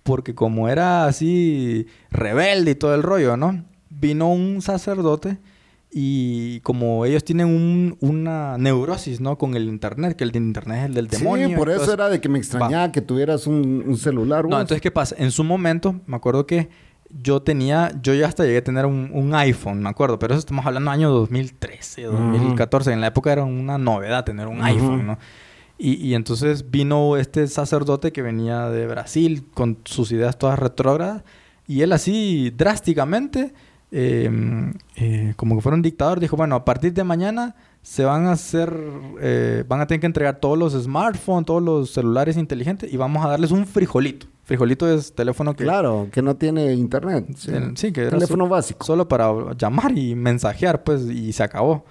porque como era así rebelde y todo el rollo, ¿no? Vino un sacerdote y como ellos tienen una neurosis, ¿no? Con el internet, que el de internet es el del demonio. Sí, por eso era de que me extrañaba que tuvieras un, celular. No, entonces, ¿qué pasa? En su momento, me acuerdo que yo tenía, yo ya hasta llegué a tener un, iPhone, me acuerdo, pero eso estamos hablando del año 2013, 2014. En la época era una novedad tener un iPhone, ¿no? Y, y, entonces vino este sacerdote que venía de Brasil con sus ideas todas retrógradas y él así drásticamente Em, eh, como que fuera un dictador, dijo, bueno, a partir de mañana se van a hacer, eh, van a tener que entregar todos los smartphones, todos los celulares inteligentes y vamos a darles un frijolito. Frijolito es teléfono que... Claro, que no tiene internet. Sí, que teléfono básico. Solo para llamar y mensajear, pues, y se acabó.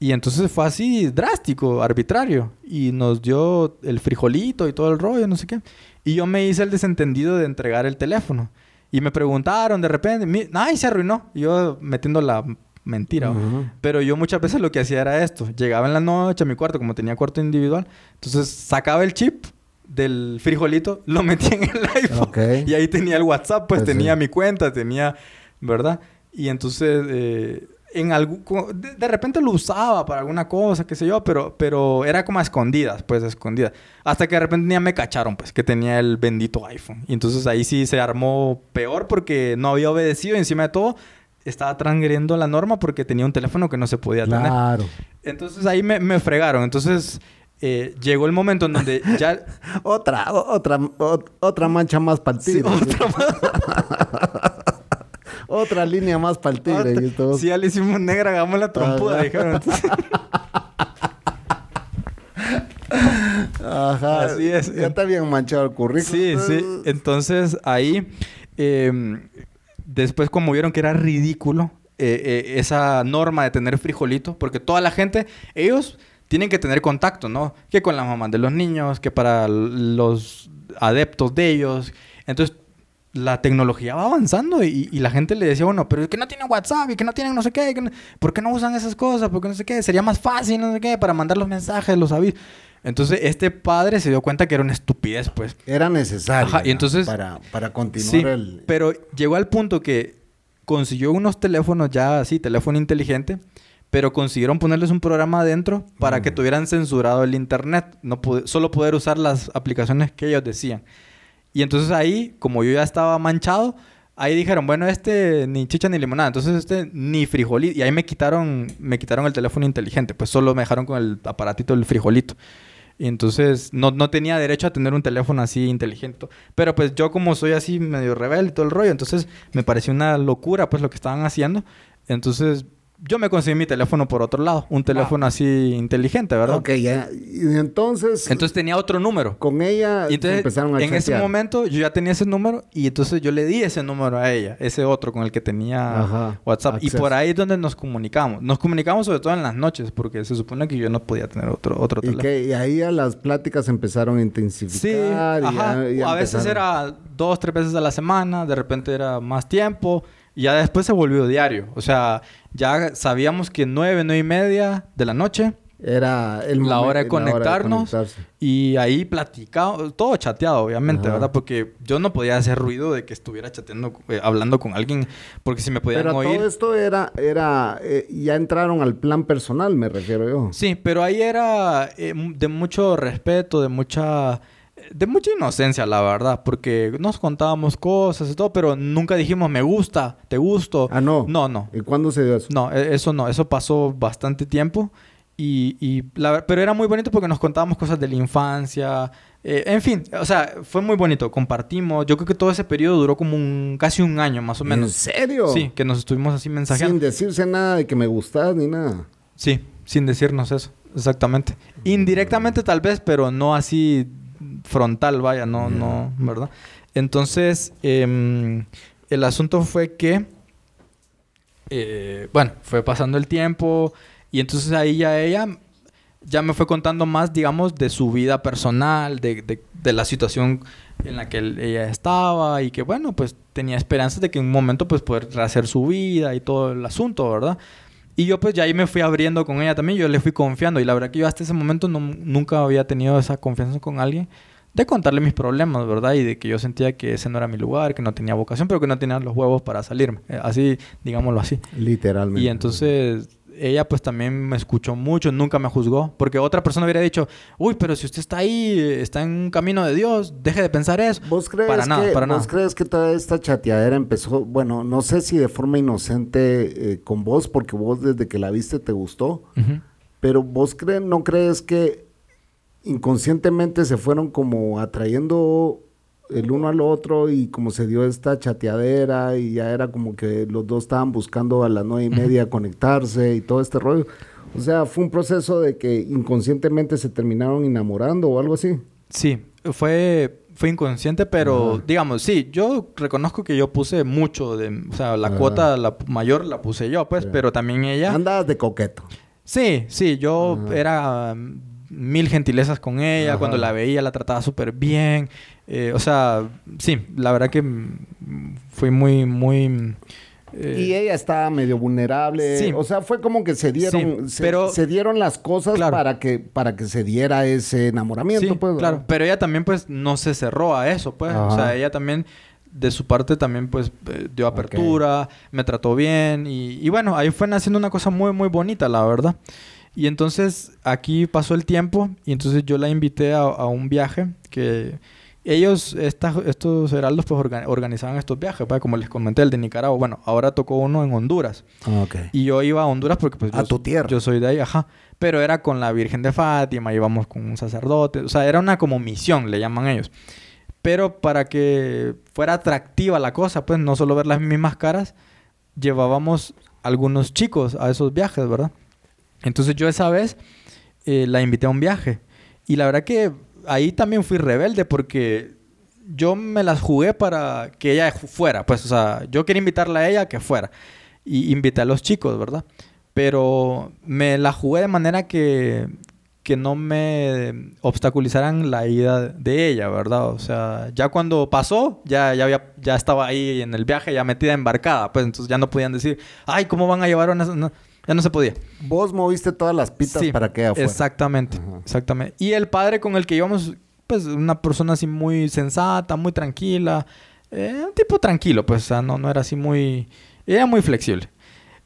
Y entonces fue así drástico, arbitrario. Y nos dio el frijolito y todo el rollo, no sé qué. Y yo me hice el desentendido de entregar el teléfono. Y me preguntaron de repente, ¡ay, se arruinó! yo metiendo la mentira. Pero yo muchas veces lo que hacía era esto. Llegaba en la noche a mi cuarto, como tenía cuarto individual. Entonces sacaba el chip del frijolito, lo metía en el iPhone. Y ahí tenía el WhatsApp, pues, pues tenía mi cuenta, tenía, ¿verdad? Y entonces... Eh, en algún, de, repente lo usaba para alguna cosa, qué sé yo, pero, pero era como a escondidas, pues a escondidas. Hasta que de repente ya me cacharon, pues, que tenía el bendito iPhone. Y entonces ahí sí se armó peor porque no había obedecido y encima de todo estaba transgrediendo la norma porque tenía un teléfono que no se podía tener. Claro. Entonces ahí me, me fregaron. Entonces eh, llegó el momento en donde ya... otra, otra, otra mancha más para sí, otra Otra línea más para el tigre. Y todo. Si ya le hicimos negra, hagamos la trompuda, dijeron. Ajá. Así es. Ya está bien manchado el currículum. Sí, sí. Entonces ahí, em, después como vieron que era ridículo eh, eh, esa norma de tener frijolito, porque toda la gente, ellos tienen que tener contacto, ¿no? Que con la mamá de los niños, que para los adeptos de ellos. Entonces la tecnología va avanzando y, la gente le decía, bueno, pero es que no tienen WhatsApp y que no tienen no sé qué, ¿por qué no usan esas cosas? ¿Por qué no sé qué? Sería más fácil, no sé qué, para mandar los mensajes, los avisos. Entonces, este padre se dio cuenta que era una estupidez, pues. Era necesario. y entonces... Para, para continuar el... Pero llegó al punto que consiguió unos teléfonos ya así, teléfono inteligente, pero consiguieron ponerles un programa adentro para que mm. tuvieran censurado el internet, no solo poder usar las aplicaciones que ellos decían. Y entonces ahí, como yo ya estaba manchado, ahí dijeron, bueno, este ni chicha ni limonada, entonces este ni frijolito. Y ahí me quitaron, me quitaron el teléfono inteligente, pues solo me dejaron con el aparatito del frijolito. Y entonces no, no tenía derecho a tener un teléfono así inteligente. Pero pues yo como soy así medio rebelde y todo el rollo, entonces me pareció una locura pues lo que estaban haciendo. Entonces yo me conseguí mi teléfono por otro lado, un teléfono así inteligente, ¿verdad? Ok, ya. Y entonces. Entonces tenía otro número. Con ella empezaron a En ese momento yo ya tenía ese número y entonces yo le di ese número a ella, ese otro con el que tenía WhatsApp. Y por ahí es donde nos comunicamos. Nos comunicamos sobre todo en las noches porque se supone que yo no podía tener otro, otro teléfono. y ahí a las pláticas empezaron a intensificar. Sí, ajá. a veces era dos, tres veces a la semana, de repente era más tiempo. Y ya después se volvió diario. O sea, ya sabíamos que nueve, nueve y media de la noche era el la, hora de conectarnos y ahí platicado, todo chateado, obviamente, ¿verdad? Porque yo no podía hacer ruido de que estuviera chateando, eh, hablando con alguien, porque si me podían pero oír. Todo esto era, era, eh, ya entraron al plan personal, me refiero yo. Sí, pero ahí era eh, de mucho respeto, de mucha de mucha inocencia, la verdad, porque nos contábamos cosas y todo, pero nunca dijimos me gusta, te gusto. Ah, no. No, no. ¿Y cuándo se dio eso? No, e, eso no, eso pasó bastante tiempo. Y, y la, pero era muy bonito porque nos contábamos cosas de la infancia. Eh, en fin, o sea, fue muy bonito. Compartimos. Yo creo que todo ese periodo duró como un, casi un año más o menos. ¿En serio? Sí, que nos estuvimos así mensajeando. Sin decirse nada de que me gustas ni nada. Sí, sin decirnos eso. Exactamente. Indirectamente tal vez, pero no así frontal, vaya, no, no, ¿verdad? Entonces, em, el asunto fue que, eh, bueno, fue pasando el tiempo y entonces ahí ya ella ya me fue contando más, digamos, de su vida personal, de, de, la situación en la que ella estaba y que, bueno, pues tenía esperanzas de que en un momento pues poder rehacer su vida y todo el asunto, ¿verdad? Y yo pues ya ahí me fui abriendo con ella también, yo le fui confiando y la verdad que yo hasta ese momento no, nunca había tenido esa confianza con alguien de contarle mis problemas, ¿verdad? Y de que yo sentía que ese no era mi lugar, que no tenía vocación, pero que no tenía los huevos para salirme. Eh, así, digámoslo así. Literalmente. Y entonces ella pues también me escuchó mucho, nunca me juzgó, porque otra persona hubiera dicho, uy, pero si usted está ahí, está en un camino de Dios, deje de pensar eso. ¿Vos crees, para nada, para ¿vos crees que toda esta chateadera empezó, bueno, no sé si de forma inocente eh, con vos, porque vos desde que la viste te gustó, pero vos crees, no crees que inconscientemente se fueron como atrayendo el uno al otro y como se dio esta chateadera y ya era como que los dos estaban buscando a las nueve y media conectarse y todo este rollo. O sea, fue un proceso de que inconscientemente se terminaron enamorando o algo así. Sí, fue, fue inconsciente, pero digamos, sí, yo reconozco que yo puse mucho de, o sea, la cuota la mayor la puse yo, pues, pero también ella... Andabas de coqueto. Sí, sí, yo era mil gentilezas con ella, cuando la veía la trataba súper bien. Eh, o sea, sí, la verdad que fui muy, muy... Eh, y ella estaba medio vulnerable. Sí. O sea, fue como que se dieron, se, pero, se dieron las cosas para, que, para que se diera ese enamoramiento. pues, claro. Pero ella también, pues, no se cerró a eso, pues. O sea, ella también, de su parte, también, pues, eh, dio apertura, me trató bien. Y, y bueno, ahí fue naciendo una cosa muy, muy bonita, la verdad. Y entonces aquí pasó el tiempo y entonces yo la invité a, un viaje que ellos, estos heraldos, pues organizaban estos viajes, pues, como les comenté, el de Nicaragua. Bueno, ahora tocó uno en Honduras. Ah, y yo iba a Honduras porque pues... A tu tierra. Yo soy de ahí, ajá. Pero era con la Virgen de Fátima, íbamos con un sacerdote. O sea, era una como misión, le llaman ellos. Pero para que fuera atractiva la cosa, pues no solo ver las mismas caras, llevábamos algunos chicos a esos viajes, ¿verdad? Entonces yo esa vez eh, la invité a un viaje. Y la verdad que ahí también fui rebelde porque yo me las jugué para que ella fuera. Pues, o sea, yo quería invitarla a ella a que fuera. Y invité a los chicos, ¿verdad? Pero me la jugué de manera que, que no me obstaculizaran la ida de ella, ¿verdad? O sea, ya cuando pasó, ya, ya, había, ya estaba ahí en el viaje, ya metida embarcada. Pues entonces ya no podían decir, ay, ¿cómo van a llevar una...? Ya no se podía. Vos moviste todas las pitas para que afuera. Exactamente, exactamente. Y el padre con el que íbamos, pues una persona así muy sensata, muy tranquila. Eh, un tipo tranquilo, pues, o sea, no, no era así muy... Era muy flexible.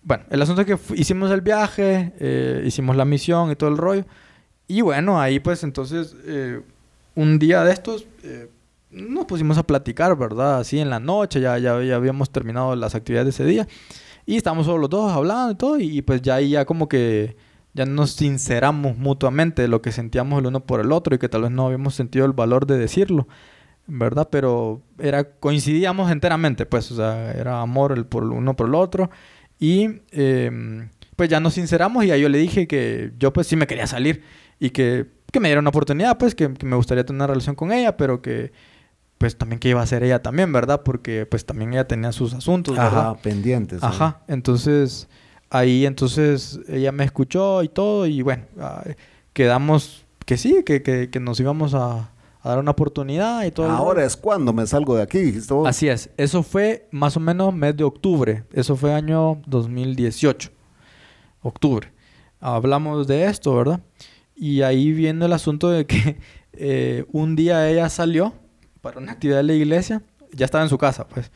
Bueno, el asunto es que hicimos el viaje, eh, hicimos la misión y todo el rollo. Y bueno, ahí pues entonces, eh, un día de estos, nos pusimos a platicar, ¿verdad? Así en la noche, ya, ya, ya habíamos terminado las actividades de ese día. Y estábamos solo los dos hablando y todo. Y pues ya ahí ya como que ya nos sinceramos mutuamente lo que sentíamos el uno por el otro y que tal vez no habíamos sentido el valor de decirlo, ¿verdad? Pero era coincidíamos enteramente, pues, o sea, era amor el por uno por el otro. Y em, pues ya nos sinceramos y ahí yo le dije que yo pues sí me quería salir y que, que me diera una oportunidad, pues, que, que me gustaría tener una relación con ella, pero que pues también que iba a hacer ella también, ¿verdad? Porque pues también ella tenía sus asuntos, ¿verdad? Ajá, pendientes. Ajá, entonces ahí entonces ella me escuchó y todo y bueno, quedamos que sí, que, que, nos íbamos a, dar una oportunidad y todo. Ahora es cuando me salgo de aquí. Así es, eso fue más o menos mes de octubre, eso fue año 2018, octubre. Hablamos de esto, ¿verdad? Y ahí viene el asunto de que eh, un día ella salió para una actividad de la iglesia, ya estaba en su casa, pues.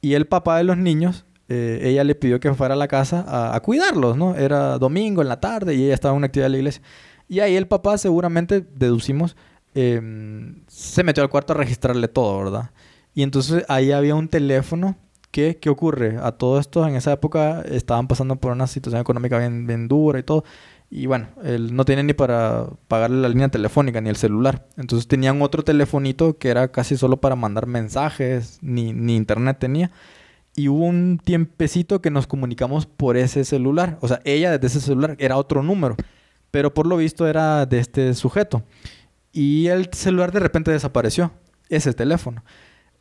Y el papá de los niños, eh, ella le pidió que fuera a la casa a, cuidarlos, ¿no? Era domingo en la tarde y ella estaba en una actividad de la iglesia. Y ahí el papá seguramente, deducimos, em, se metió al cuarto a registrarle todo, ¿verdad? Y entonces ahí había un teléfono que, ¿qué ocurre? A todo esto en esa época estaban pasando por una situación económica bien, bien dura y todo. Y bueno, él no tenía ni para pagarle la línea telefónica ni el celular. Entonces tenían otro telefonito que era casi solo para mandar mensajes, ni, ni internet tenía. Y hubo un tiempecito que nos comunicamos por ese celular. O sea, ella desde ese celular era otro número. Pero por lo visto era de este sujeto. Y el celular de repente desapareció. Ese teléfono.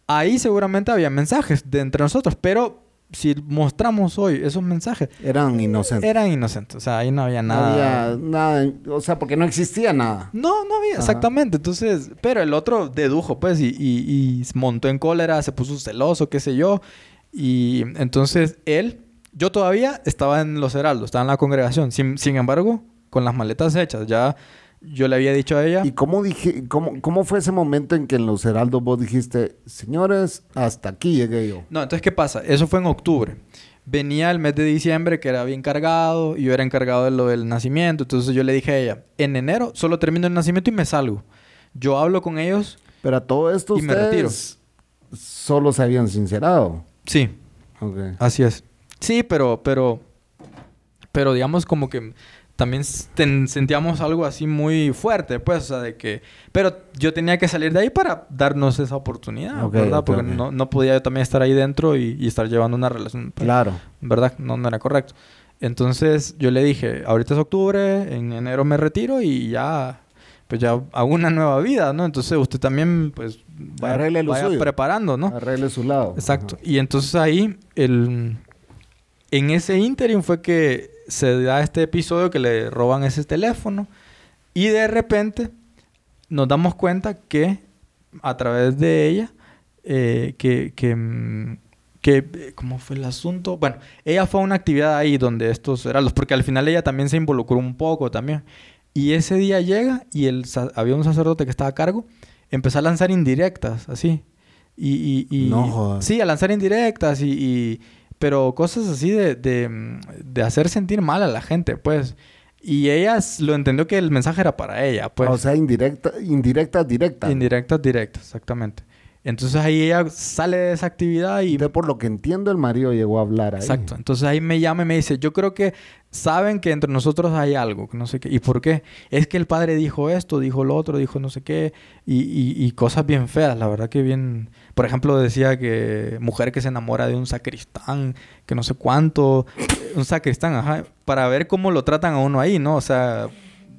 Ahí seguramente había mensajes de entre nosotros. Pero si mostramos hoy esos mensajes. Eran inocentes. Eran inocentes. O sea, ahí no había nada. No había nada. O sea, porque no existía nada. No, no había, exactamente. Entonces, pero el otro dedujo, pues, y, y, montó en cólera, se puso celoso, qué sé yo. Y entonces él Yo todavía estaba en los Heraldos, estaba en la congregación. Sin, sin embargo, con las maletas hechas, ya yo le había dicho a ella. ¿Y cómo, dije, cómo, cómo fue ese momento en que en los Heraldos vos dijiste, señores, hasta aquí llegué yo? No, entonces, ¿qué pasa? Eso fue en octubre. Venía el mes de diciembre, que era bien cargado, y yo era encargado de lo del nacimiento. Entonces yo le dije a ella, en enero solo termino el nacimiento y me salgo. Yo hablo con ellos. Pero a todo esto y me retiro. solo se habían sincerado. Sí. Okay. Así es. Sí, pero, pero, pero digamos como que también sentíamos algo así muy fuerte, pues, o sea, de que... Pero yo tenía que salir de ahí para darnos esa oportunidad, ¿verdad? Porque No, no, podía yo también estar ahí dentro y, estar llevando una relación. Pues, claro. ¿Verdad? No, no era correcto. Entonces yo le dije, ahorita es octubre, en enero me retiro y ya, pues ya hago una nueva vida, ¿no? Entonces usted también, pues, vaya, vaya preparando, ¿no? Arregle su lado. Exacto. Y entonces ahí, el... en ese interim fue que se da este episodio que le roban ese teléfono y de repente nos damos cuenta que a través de ella, eh, que, que, mm, que, ¿cómo fue el asunto? Bueno, ella fue a una actividad ahí donde estos eran los, porque al final ella también se involucró un poco también. Y ese día llega y el, había un sacerdote que estaba a cargo, empezó a lanzar indirectas, así. Y, y, no, sí, a lanzar indirectas y, pero cosas así de, de, hacer sentir mal a la gente, pues. Y ella lo entendió que el mensaje era para ella, pues. O sea, indirecta, indirectas, directas. Indirectas, directas, exactamente. Entonces ahí ella sale de esa actividad y... De por lo que entiendo, el marido llegó a hablar ahí. Exacto. Entonces ahí me llama y me dice, yo creo que saben que entre nosotros hay algo, no sé qué. ¿Y por qué? Es que el padre dijo esto, dijo lo otro, dijo no sé qué. Y, y, y cosas bien feas, la verdad que bien... Por ejemplo, decía que mujer que se enamora de un sacristán, que no sé cuánto. Un sacristán, ajá. Para ver cómo lo tratan a uno ahí, ¿no? O sea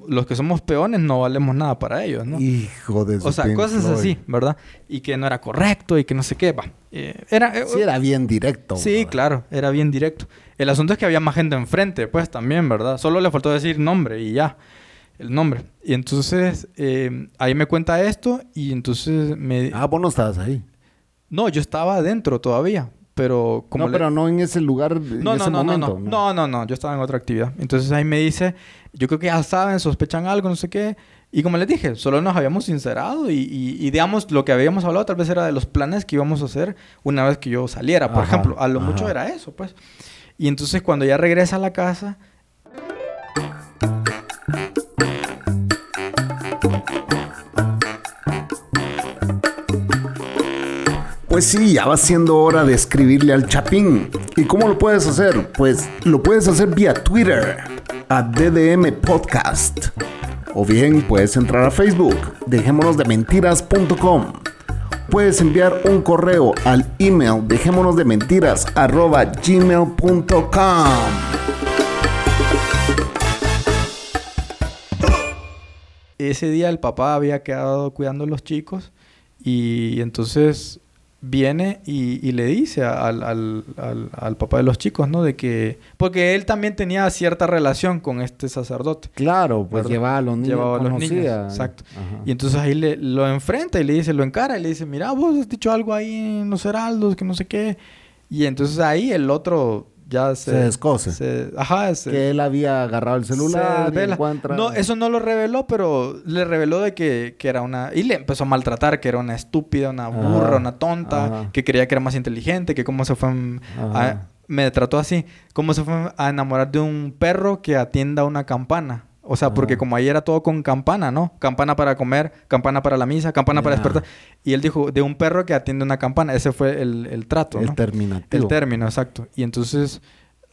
los que somos peones no valemos nada para ellos, ¿no? Hijo de O sea, cosas así, ¿verdad? Y que no era correcto y que no sé qué, va. Eh, era, eh, sí, era bien directo. Sí, claro, era bien directo. El asunto es que había más gente enfrente, pues también, ¿verdad? Solo le faltó decir nombre y ya, el nombre. Y entonces, eh, ahí me cuenta esto y entonces me... Ah, vos no estabas ahí. No, yo estaba adentro todavía pero como no pero no en ese lugar en no, ese no, momento, no, no no no yo estaba en otra actividad. Entonces ahí me dice yo creo que ya saben sospechan algo no sé qué. Y como les dije solo nos habíamos sincerado y, y, digamos lo que habíamos hablado tal vez era de los planes que íbamos a hacer una vez que yo saliera. Por ejemplo a lo mucho era eso pues. Y entonces cuando ya regresa a la casa Pues sí, ya va siendo hora de escribirle al Chapín. ¿Y cómo lo puedes hacer? Pues lo puedes hacer vía Twitter, a DDM Podcast. O bien puedes entrar a Facebook, dejémonos de mentiras.com. Puedes enviar un correo al email dejémonos de mentiras. Ese día el papá había quedado cuidando a los chicos y entonces viene y, le dice al, al, al, papá de los chicos, ¿no? De que... Porque él también tenía cierta relación con este sacerdote. Claro, pues llevaba a los niños. Llevaba a los niños, exacto. Y entonces ahí le, lo enfrenta y le dice, lo encara y le dice, mira, vos has dicho algo ahí en los heraldos, que no sé qué. Y entonces ahí el otro ya se, se descoce. ajá, que él había agarrado el celular y encuentra... No, eso no lo reveló, pero le reveló de que, que, era una... Y le empezó a maltratar, que era una estúpida, una burra, una tonta, que creía que era más inteligente, que cómo se fue a... Me trató así, cómo se fue a enamorar de un perro que atienda una campana. O sea, porque como ahí era todo con campana, ¿no? Campana para comer, campana para la misa, campana para despertar. Y él dijo, de un perro que atiende una campana. Ese fue el, el trato, El término. El término, exacto. Y entonces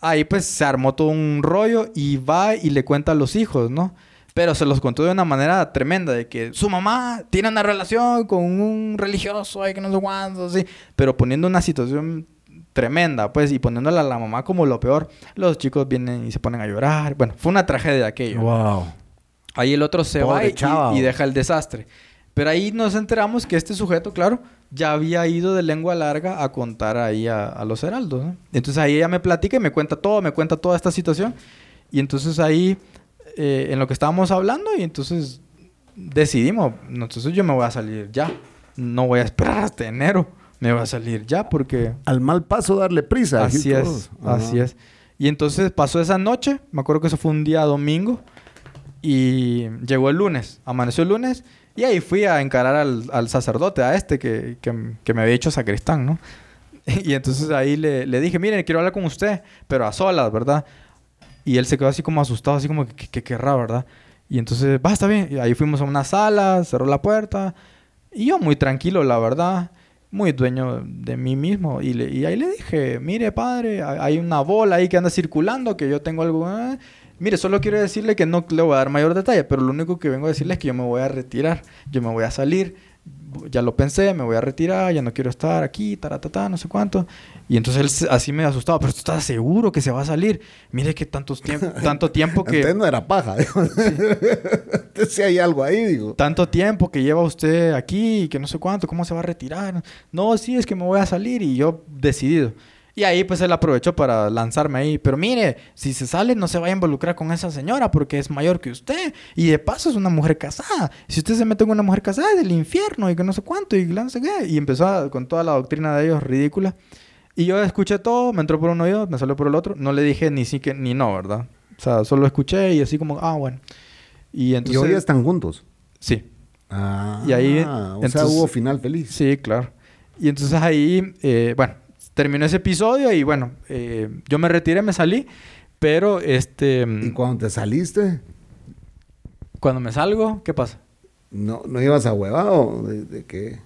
ahí pues se armó todo un rollo y va y le cuenta a los hijos, ¿no? Pero se los contó de una manera tremenda, de que su mamá tiene una relación con un religioso, ay, que no sé cuánto, así. Pero poniendo una situación tremenda, pues, y poniéndola a la mamá como lo peor, los chicos vienen y se ponen a llorar. Bueno, fue una tragedia aquello. Wow. Ahí el otro se va y, deja el desastre. Pero ahí nos enteramos que este sujeto, claro, ya había ido de lengua larga a contar ahí a, los heraldos. ¿no? Entonces ahí ella me platica y me cuenta todo, me cuenta toda esta situación. Y entonces ahí, eh, en lo que estábamos hablando, y entonces decidimos, entonces yo me voy a salir ya. No voy a esperar hasta enero me voy a salir ya porque... Al mal paso darle prisa. Así es, así es. Y entonces pasó esa noche, me acuerdo que eso fue un día domingo, y llegó el lunes, amaneció el lunes, y ahí fui a encarar al, sacerdote, a este que, me había hecho sacristán, ¿no? y entonces ahí le, le dije, miren, quiero hablar con usted, pero a solas, ¿verdad? Y él se quedó así como asustado, así como que, querrá, ¿verdad? Y entonces, va, está bien. Y ahí fuimos a una sala, cerró la puerta. Y yo muy tranquilo, la verdad. Muy dueño de mí mismo. Y, le, y ahí le dije, mire, padre, hay una bola ahí que anda circulando, que yo tengo algo... Eh". Mire, solo quiero decirle que no le voy a dar mayor detalle, pero lo único que vengo a decirle es que yo me voy a retirar. Yo me voy a salir ya lo pensé, me voy a retirar, ya no quiero estar aquí, taratata, no sé cuánto. Y entonces él así me asustado, pero tú estás seguro que se va a salir. Mire que tantos tiempo, tanto tiempo que... Entonces no era paja, si hay algo ahí, digo. Tanto tiempo que lleva usted aquí, que no sé cuánto, ¿cómo se va a retirar? No, sí, es que me voy a salir y yo decidido. Y ahí pues él aprovechó para lanzarme ahí. Pero mire, si se sale no se vaya a involucrar con esa señora porque es mayor que usted. Y de paso es una mujer casada. Si usted se mete con una mujer casada es del infierno y que no sé cuánto y no sé qué. Y empezó con toda la doctrina de ellos ridícula. Y yo escuché todo, me entró por un oído, me salió por el otro. No le dije ni sí que ni no, ¿verdad? O sea, solo escuché y así como, ah, bueno. Y entonces... ¿Y hoy están juntos? Sí. Ah, y ahí... O sea, hubo final feliz. Sí, claro. Y entonces ahí, eh, bueno, terminó ese episodio y bueno, eh, yo me retiré, me salí, pero este... ¿Y cuando te saliste? Cuando me salgo, ¿qué pasa? No, no ibas a huevado de, de que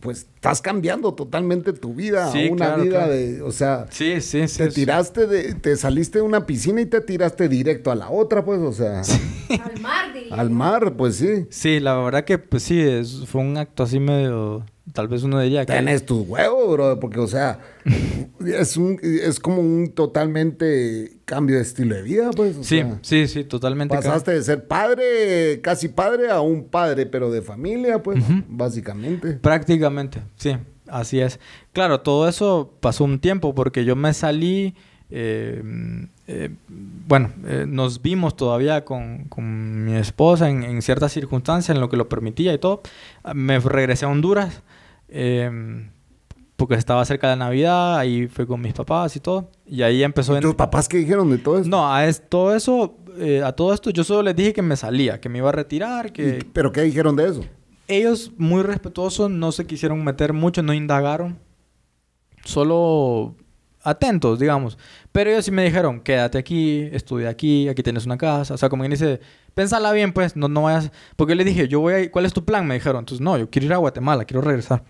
pues estás cambiando totalmente tu vida a una vida de, o sea, sí, sí, sí, te tiraste de, te saliste de una piscina y te tiraste directo a la otra, pues, o sea, al mar, al mar, pues sí. Sí, la verdad que, pues sí, fue un acto así medio Tal vez uno diría que... Tienes tus huevos, bro, porque, o sea, es, un, es como un totalmente cambio de estilo de vida, pues. sí, sí, sí, totalmente. Pasaste de ser padre, casi padre, a un padre, pero de familia, pues, básicamente. Prácticamente, sí, así es. Claro, todo eso pasó un tiempo porque yo me salí... Eh, eh, bueno, eh, nos vimos todavía con, con mi esposa en, en, ciertas circunstancias, en lo que lo permitía y todo. Me regresé a Honduras Em, porque estaba cerca de Navidad, ahí fue con mis papás y todo. Y ahí empezó... ¿Y ¿Tus papás qué dijeron de todo eso? No, a todo eso, eh, a todo esto, yo solo les dije que me salía, que me iba a retirar, que... ¿Pero qué dijeron de eso? Ellos, muy respetuosos, no se quisieron meter mucho, no indagaron. Solo atentos, digamos. Pero ellos sí me dijeron, quédate aquí, estudia aquí, aquí tienes una casa. O sea, como quien dice, pensala bien, pues, no, no vayas... Porque yo les dije, yo voy a... ¿Cuál es tu plan? Me dijeron. Entonces, no, yo quiero ir a Guatemala, quiero regresar.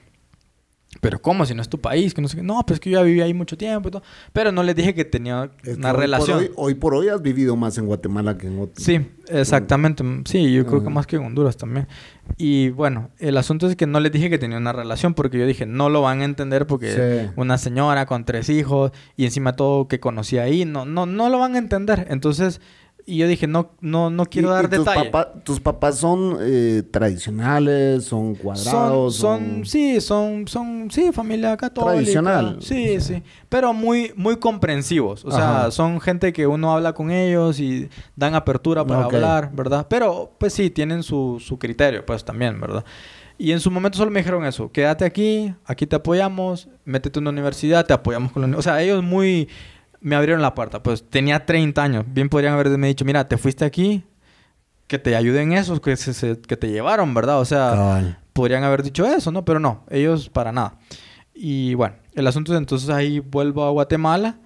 Pero ¿cómo? Si no es tu país, que no sé qué. No, pues que yo ya viví ahí mucho tiempo y todo. Pero no les dije que tenía una relación. hoy, por hoy has vivido más en Guatemala que en otro. Sí, exactamente. Sí, yo creo que más que en Honduras también. Y bueno, el asunto es que no les dije que tenía una relación porque yo dije, no lo van a entender porque una señora con tres hijos y encima todo que conocía ahí, no, no, no lo van a entender. Entonces y yo dije, no, no, no quiero dar tus detalle. ¿Tus papás son eh, tradicionales? ¿Son cuadrados? Son, sí, son, son, sí, familia católica. Tradicional. Sí, sí. Pero muy, muy comprensivos. O sea, son gente que uno habla con ellos y dan apertura para hablar, ¿verdad? Pero, pues sí, tienen su, su criterio, pues también, ¿verdad? Y en su momento solo me dijeron eso, quédate aquí, aquí te apoyamos, métete en una universidad, te apoyamos con la O sea, ellos muy me abrieron la puerta. Pues tenía 30 años. Bien podrían haberme dicho, mira, te fuiste aquí, que te ayuden esos que, que te llevaron, ¿verdad? O sea, podrían haber dicho eso, ¿no? Pero no, ellos para nada. Y bueno, el asunto es entonces ahí vuelvo a Guatemala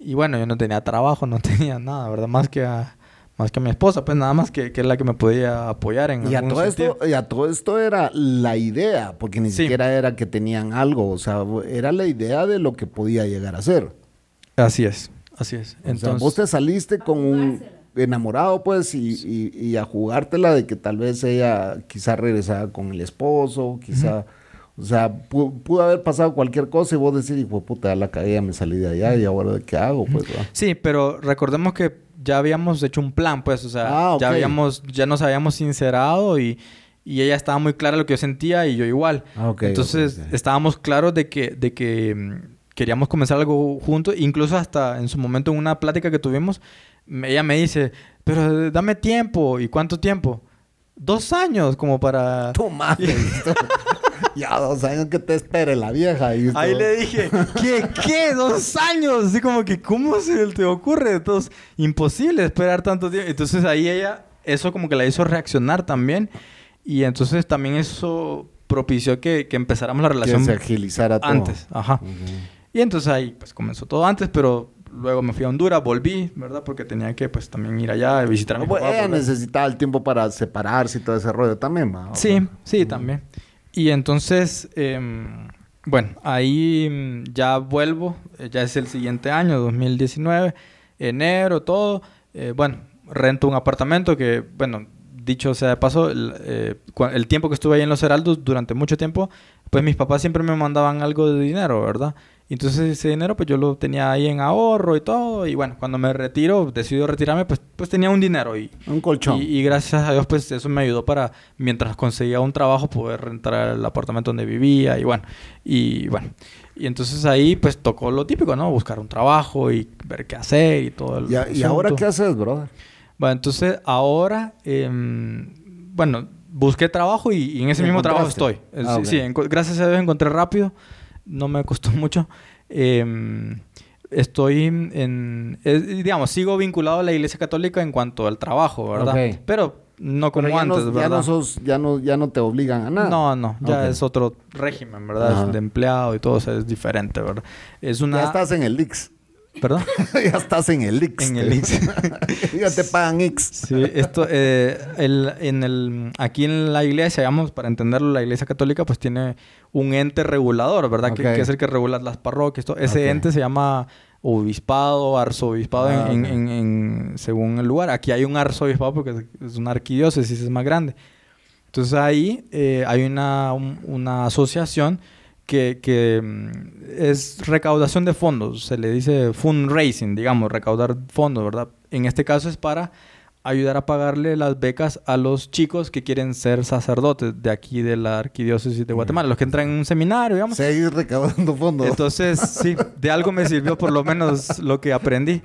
y bueno, yo no tenía trabajo, no tenía nada, ¿verdad? Más que a, más que a mi esposa, pues nada más que, que es la que me podía apoyar en y a todo esto Y a todo esto era la idea, porque ni siquiera era que tenían algo, o sea, era la idea de lo que podía llegar a ser. Así es, así es. Entonces, vos te saliste con un enamorado, pues, y, y, a jugártela de que tal vez ella quizá regresara con el esposo, quizá, o sea, pudo, haber pasado cualquier cosa y vos decir, hijo puta, la caía, me salí de allá y ahora qué hago, pues, Sí, pero recordemos que ya habíamos hecho un plan, pues, o sea, ah, ya habíamos, ya nos habíamos sincerado y, y ella estaba muy clara lo que yo sentía y yo igual. Ah, Entonces, estábamos claros de que, de que mm, queríamos comenzar algo juntos, incluso hasta en su momento en una plática que tuvimos, ella me dice, pero dame tiempo, ¿y cuánto tiempo? Dos años como para... Madre. ya dos años que te espere la vieja. Ahí le dije, ¿qué? ¿Qué? ¿Dos años? Así como que, ¿cómo se te ocurre? Entonces, imposible esperar tanto tiempo. Entonces ahí ella, eso como que la hizo reaccionar también. Y entonces también eso propició que, que empezáramos la relación. Que se agilizara todo. Antes, ajá. Y entonces ahí pues comenzó todo antes, pero luego me fui a Honduras, volví, ¿verdad? Porque tenía que pues también ir allá visitar a mi papá. Ella necesitaba el tiempo para separarse y todo ese rollo también, ¿va? Sí, sí, también. Y entonces, em, bueno, ahí mm, ya vuelvo, eh, ya es el siguiente año, 2019, enero, todo. Eh, bueno, rento un apartamento que, bueno, dicho sea de paso, el, eh, el, tiempo que estuve ahí en Los Heraldos, durante mucho tiempo, pues mis papás siempre me mandaban algo de dinero, ¿verdad? Entonces ese dinero pues yo lo tenía ahí en ahorro y todo. Y bueno, cuando me retiro, decido retirarme, pues, pues tenía un dinero. Y, un colchón. Y, gracias a Dios pues eso me ayudó para, mientras conseguía un trabajo, poder rentar el apartamento donde vivía. Y bueno, y bueno. Y entonces ahí pues tocó lo típico, ¿no? Buscar un trabajo y ver qué hacer y todo. El ¿Y, ¿Y, ahora qué haces, brother? Bueno, entonces ahora, em, bueno, busqué trabajo y, en ese mismo trabajo estoy. Ah, sí, gracias a Dios encontré rápido no me costó mucho. Em, estoy en, digamos, sigo vinculado a la Iglesia Católica en cuanto al trabajo, ¿verdad? Pero no como antes, ¿verdad? Ya no, sos, ya, no, ya no te obligan a nada. No, no, ya es otro régimen, ¿verdad? De empleado y todo, o es diferente, ¿verdad? Es una... Ya estás en el X. ¿Perdón? ya estás en el X. En el X. ya te pagan X. Sí, esto, eh, el, en el, aquí en la iglesia, digamos, para entenderlo, la iglesia católica pues tiene un ente regulador, ¿verdad? Que, es el que regula las parroquias. Ese ente se llama obispado, arzobispado ah, en, en, según el lugar. Aquí hay un arzobispado porque es una arquidiócesis, es más grande. Entonces ahí eh, hay una, una asociación que, que, mm, es recaudación de fondos, se le dice fundraising, digamos, recaudar fondos, ¿verdad? En este caso es para ayudar a pagarle las becas a los chicos que quieren ser sacerdotes de aquí de la arquidiócesis de Guatemala, los que entran en un seminario, digamos. Seguir recaudando fondos. Entonces, sí, de algo me sirvió por lo menos lo que aprendí.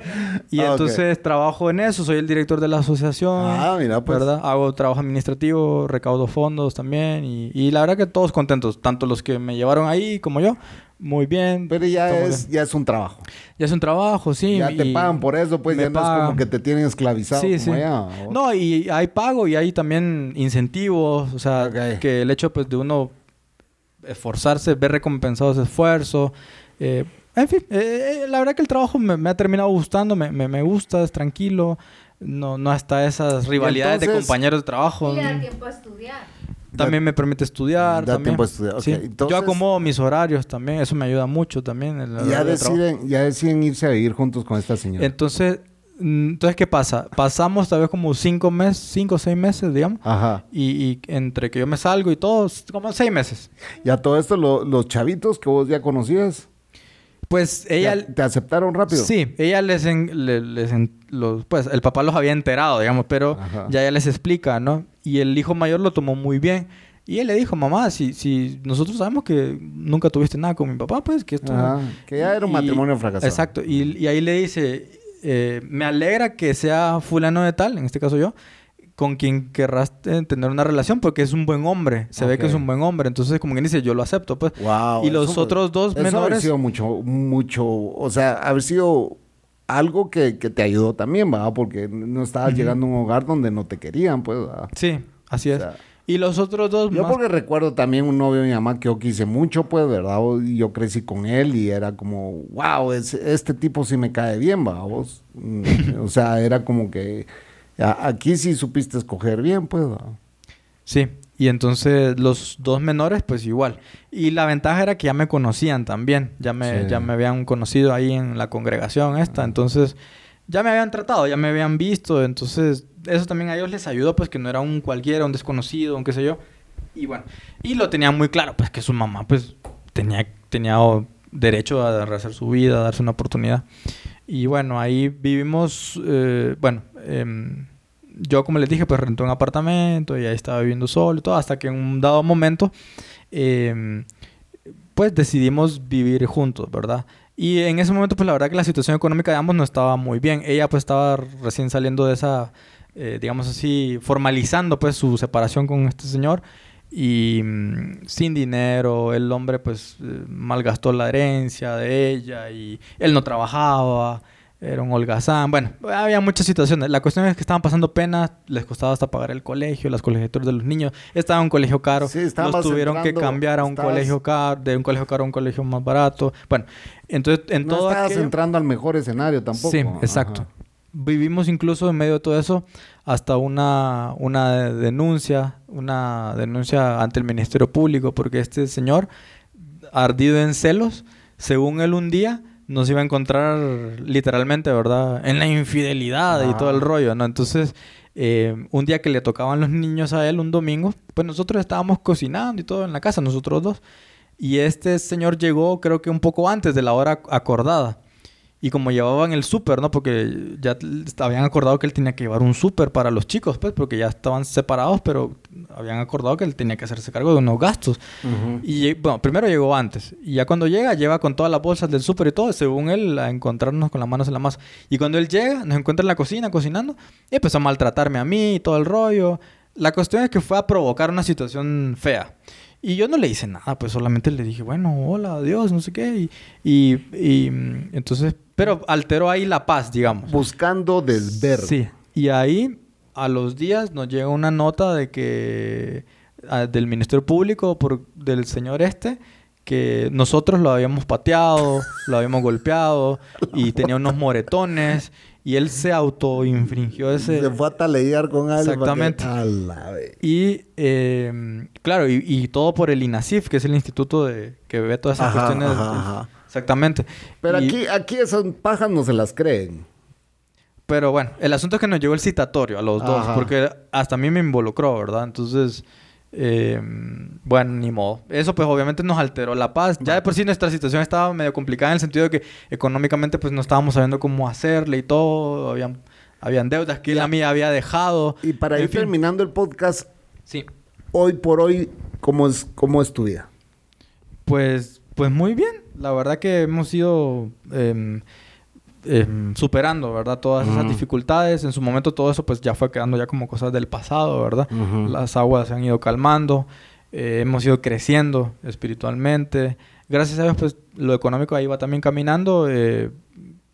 Y ah, entonces trabajo en eso, soy el director de la asociación. Ah, mira, pues. ¿verdad? Hago trabajo administrativo, recaudo fondos también y, y la verdad que todos contentos, tanto los que me llevaron ahí como yo muy bien. Pero ya es, ya es un trabajo. Ya es un trabajo, sí. Ya te pagan por eso, pues ya no es como que te tienen esclavizado sí, sí. No, y hay pago y hay también incentivos, o sea, que el hecho pues de uno esforzarse, ver recompensado ese esfuerzo. Eh, en fin, eh, eh, la verdad que el trabajo me, ha terminado gustando, me, me, gusta, es tranquilo, no, no hasta esas rivalidades de compañeros de trabajo. Y da tiempo a estudiar. También me permite estudiar. Da tiempo a estudiar. Yo acomodo mis horarios también. Eso me ayuda mucho también. ya, deciden, ya deciden irse a vivir juntos con esta señora. Entonces, mm, entonces ¿qué pasa? Pasamos tal vez como cinco meses, cinco o seis meses, digamos. Ajá. Y, entre que yo me salgo y todo, como seis meses. Y a todo esto, los chavitos que vos ya conocías. Pues ella... ¿Te aceptaron rápido? Sí, ella les... les los, pues el papá los había enterado, digamos, pero ya ella les explica, ¿no? Y el hijo mayor lo tomó muy bien. Y él le dijo, mamá, si, si nosotros sabemos que nunca tuviste nada con mi papá, pues que esto... que ya era un matrimonio fracasado. Exacto. Y, y ahí le dice, eh, me alegra que sea fulano de tal, en este caso yo, con quien querrás tener una relación porque es un buen hombre. Se ve que es un buen hombre. Entonces, como quien dice, yo lo acepto, pues. y los otros dos eso menores... Haber sido mucho, mucho... O sea, haber sido algo que, te ayudó también, ¿verdad? Porque no estabas llegando a un hogar donde no te querían, pues, Sí, así es. y los otros dos Yo porque recuerdo también un novio de mi mamá que yo quise mucho, pues, ¿verdad? Yo crecí con él y era como, wow, este tipo sí me cae bien, ¿verdad? Mm, o sea, era como que Aquí sí supiste escoger bien, pues. Sí, y entonces los dos menores, pues igual. Y la ventaja era que ya me conocían también. Ya me, ya me habían conocido ahí en la congregación esta. Entonces, ya me habían tratado, ya me habían visto. Entonces, eso también a ellos les ayudó, pues que no era un cualquiera, un desconocido, un qué sé yo. Y bueno, y lo tenían muy claro, pues que su mamá, pues tenía, tenía derecho a rehacer su vida, a darse una oportunidad. Y bueno, ahí vivimos, eh, bueno, em, yo como les dije, pues renté un apartamento y ahí estaba viviendo solo y todo, hasta que en un dado momento, em, pues decidimos vivir juntos, ¿verdad? Y en ese momento, pues la verdad que la situación económica de ambos no estaba muy bien. Ella pues estaba recién saliendo de esa, eh, digamos así, formalizando pues su separación con este señor. y mm, sin dinero, el hombre pues eh, malgastó la herencia de ella y él no trabajaba, era un holgazán, bueno, había muchas situaciones. La cuestión es que estaban pasando pena, les costaba hasta pagar el colegio, las colegiaturas de los niños, estaba en un colegio caro, sí, los tuvieron que cambiar a un colegio caro, de un colegio caro a un colegio más barato. Bueno, entonces en no todo estabas entrando al mejor escenario tampoco. Sí, exacto. Vivimos incluso en medio de todo eso hasta una, una denuncia, una denuncia ante el Ministerio Público, porque este señor, ardido en celos, según él un día, nos iba a encontrar literalmente, ¿verdad? En la infidelidad y todo el rollo, ¿no? Entonces, eh, un día que le tocaban los niños a él, un domingo, pues nosotros estábamos cocinando y todo en la casa, nosotros dos. Y este señor llegó creo que un poco antes de la hora acordada. Y como llevaban el súper, ¿no? Porque ya habían acordado que él tenía que llevar un súper para los chicos, pues, porque ya estaban separados, pero habían acordado que él tenía que hacerse cargo de unos gastos. Y bueno, primero llegó antes. Y ya cuando llega, lleva con todas las bolsas del súper y todo, según él, a encontrarnos con las manos en la masa. Y cuando él llega, nos encuentra en la cocina cocinando, y empezó a maltratarme a mí y todo el rollo. La cuestión es que fue a provocar una situación fea. Y yo no le hice nada, pues solamente le dije, bueno, hola, adiós, no sé qué. Y, y, mm, entonces, pero alteró ahí la paz, digamos. Buscando desver. Sí. Y ahí, a los días, nos llega una nota de que, del Ministerio Público, por, del señor este, que nosotros lo habíamos pateado, lo habíamos golpeado y tenía unos moretones y él se autoinfringió ese... Se fue a talear con algo. Exactamente. Y, eh, claro, y, todo por el INASIF, que es el instituto de que ve todas esas cuestiones. Exactamente. Pero aquí, aquí esas pajas no se las creen. Pero bueno, el asunto es que nos llegó el citatorio a los dos, porque hasta a mí me involucró, ¿verdad? Entonces... Eh, bueno, ni modo. Eso pues obviamente nos alteró la paz. Ya de por sí nuestra situación estaba medio complicada en el sentido de que económicamente pues no estábamos sabiendo cómo hacerle y todo. Habían, habían deudas que la mía había dejado. Y para ir terminando el podcast, sí. hoy por hoy, ¿cómo es, cómo es tu vida? Pues, pues muy bien. La verdad que hemos ido... Em, Em, superando, ¿verdad? Todas esas dificultades. En su momento todo eso pues ya fue quedando ya como cosas del pasado, ¿verdad? Las aguas se han ido calmando, eh, hemos ido creciendo espiritualmente. Gracias a Dios pues lo económico ahí va también caminando. Eh,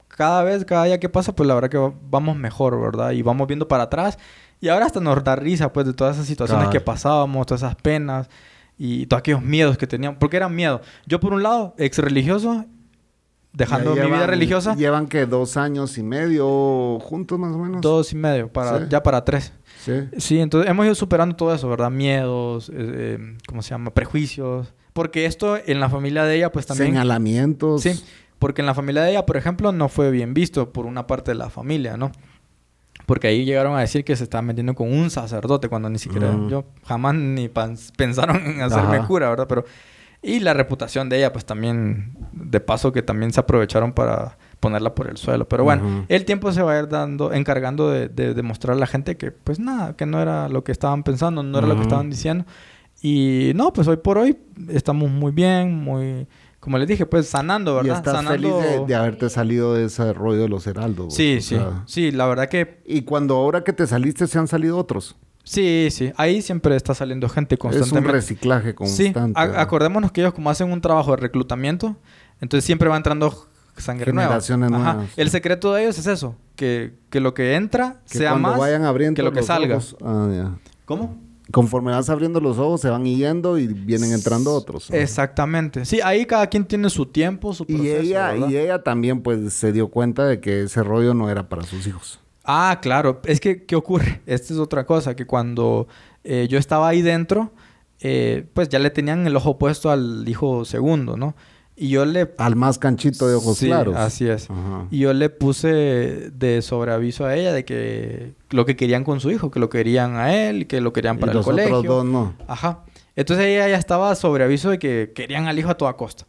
cada vez, cada día que pasa pues la verdad que vamos mejor, ¿verdad? Y vamos viendo para atrás. Y ahora hasta nos da risa pues de todas esas situaciones que pasábamos, todas esas penas y todos aquellos miedos que teníamos. Porque eran miedos. Yo por un lado, ex religioso dejando mi vida religiosa. Llevan que dos años y medio juntos más o menos. Dos y medio, para, ya para tres. Sí. Sí, entonces hemos ido superando todo eso, ¿verdad? Miedos, eh, eh, ¿cómo se llama? Prejuicios. Porque esto en la familia de ella, pues también. Señalamientos. Sí, porque en la familia de ella, por ejemplo, no fue bien visto por una parte de la familia, ¿no? Porque ahí llegaron a decir que se estaba metiendo con un sacerdote cuando ni siquiera. Yo jamás ni pensaron en hacerme cura, ¿verdad? Pero y la reputación de ella, pues también, de paso que también se aprovecharon para ponerla por el suelo. Pero bueno, el tiempo se va a ir dando, encargando de, demostrar a la gente que, pues nada, que no era lo que estaban pensando, no era lo que estaban diciendo. Y no, pues hoy por hoy estamos muy bien, muy, como les dije, pues sanando, ¿verdad? Y estás sanando... feliz de, haberte salido de ese rollo de los heraldos. Sí, sí, sí, la verdad que... Y cuando ahora que te saliste se han salido otros. Sí, sí. Ahí siempre está saliendo gente constantemente. Es un reciclaje constante. Sí. acordémonos que ellos como hacen un trabajo de reclutamiento, entonces siempre va entrando sangre nueva. Nuevas. El secreto de ellos es eso, que, que lo que entra sea más que lo que salga. Ah, ¿Cómo? Conforme vas abriendo los ojos, se van yendo y vienen entrando otros. Exactamente. Sí, ahí cada quien tiene su tiempo, su proceso. Y ella, y ella también pues se dio cuenta de que ese rollo no era para sus hijos. Ah, claro. Es que, ¿qué ocurre? Esta es otra cosa, que cuando eh, yo estaba ahí dentro, eh, pues ya le tenían el ojo puesto al hijo segundo, ¿no? Y yo le... Al más canchito de ojos sí, claros. así es. Y yo le puse de sobreaviso a ella de que lo que querían con su hijo, que lo querían a él, que lo querían para el colegio. Otros dos no. Ajá. Entonces ella ya estaba sobreaviso de que querían al hijo a toda costa.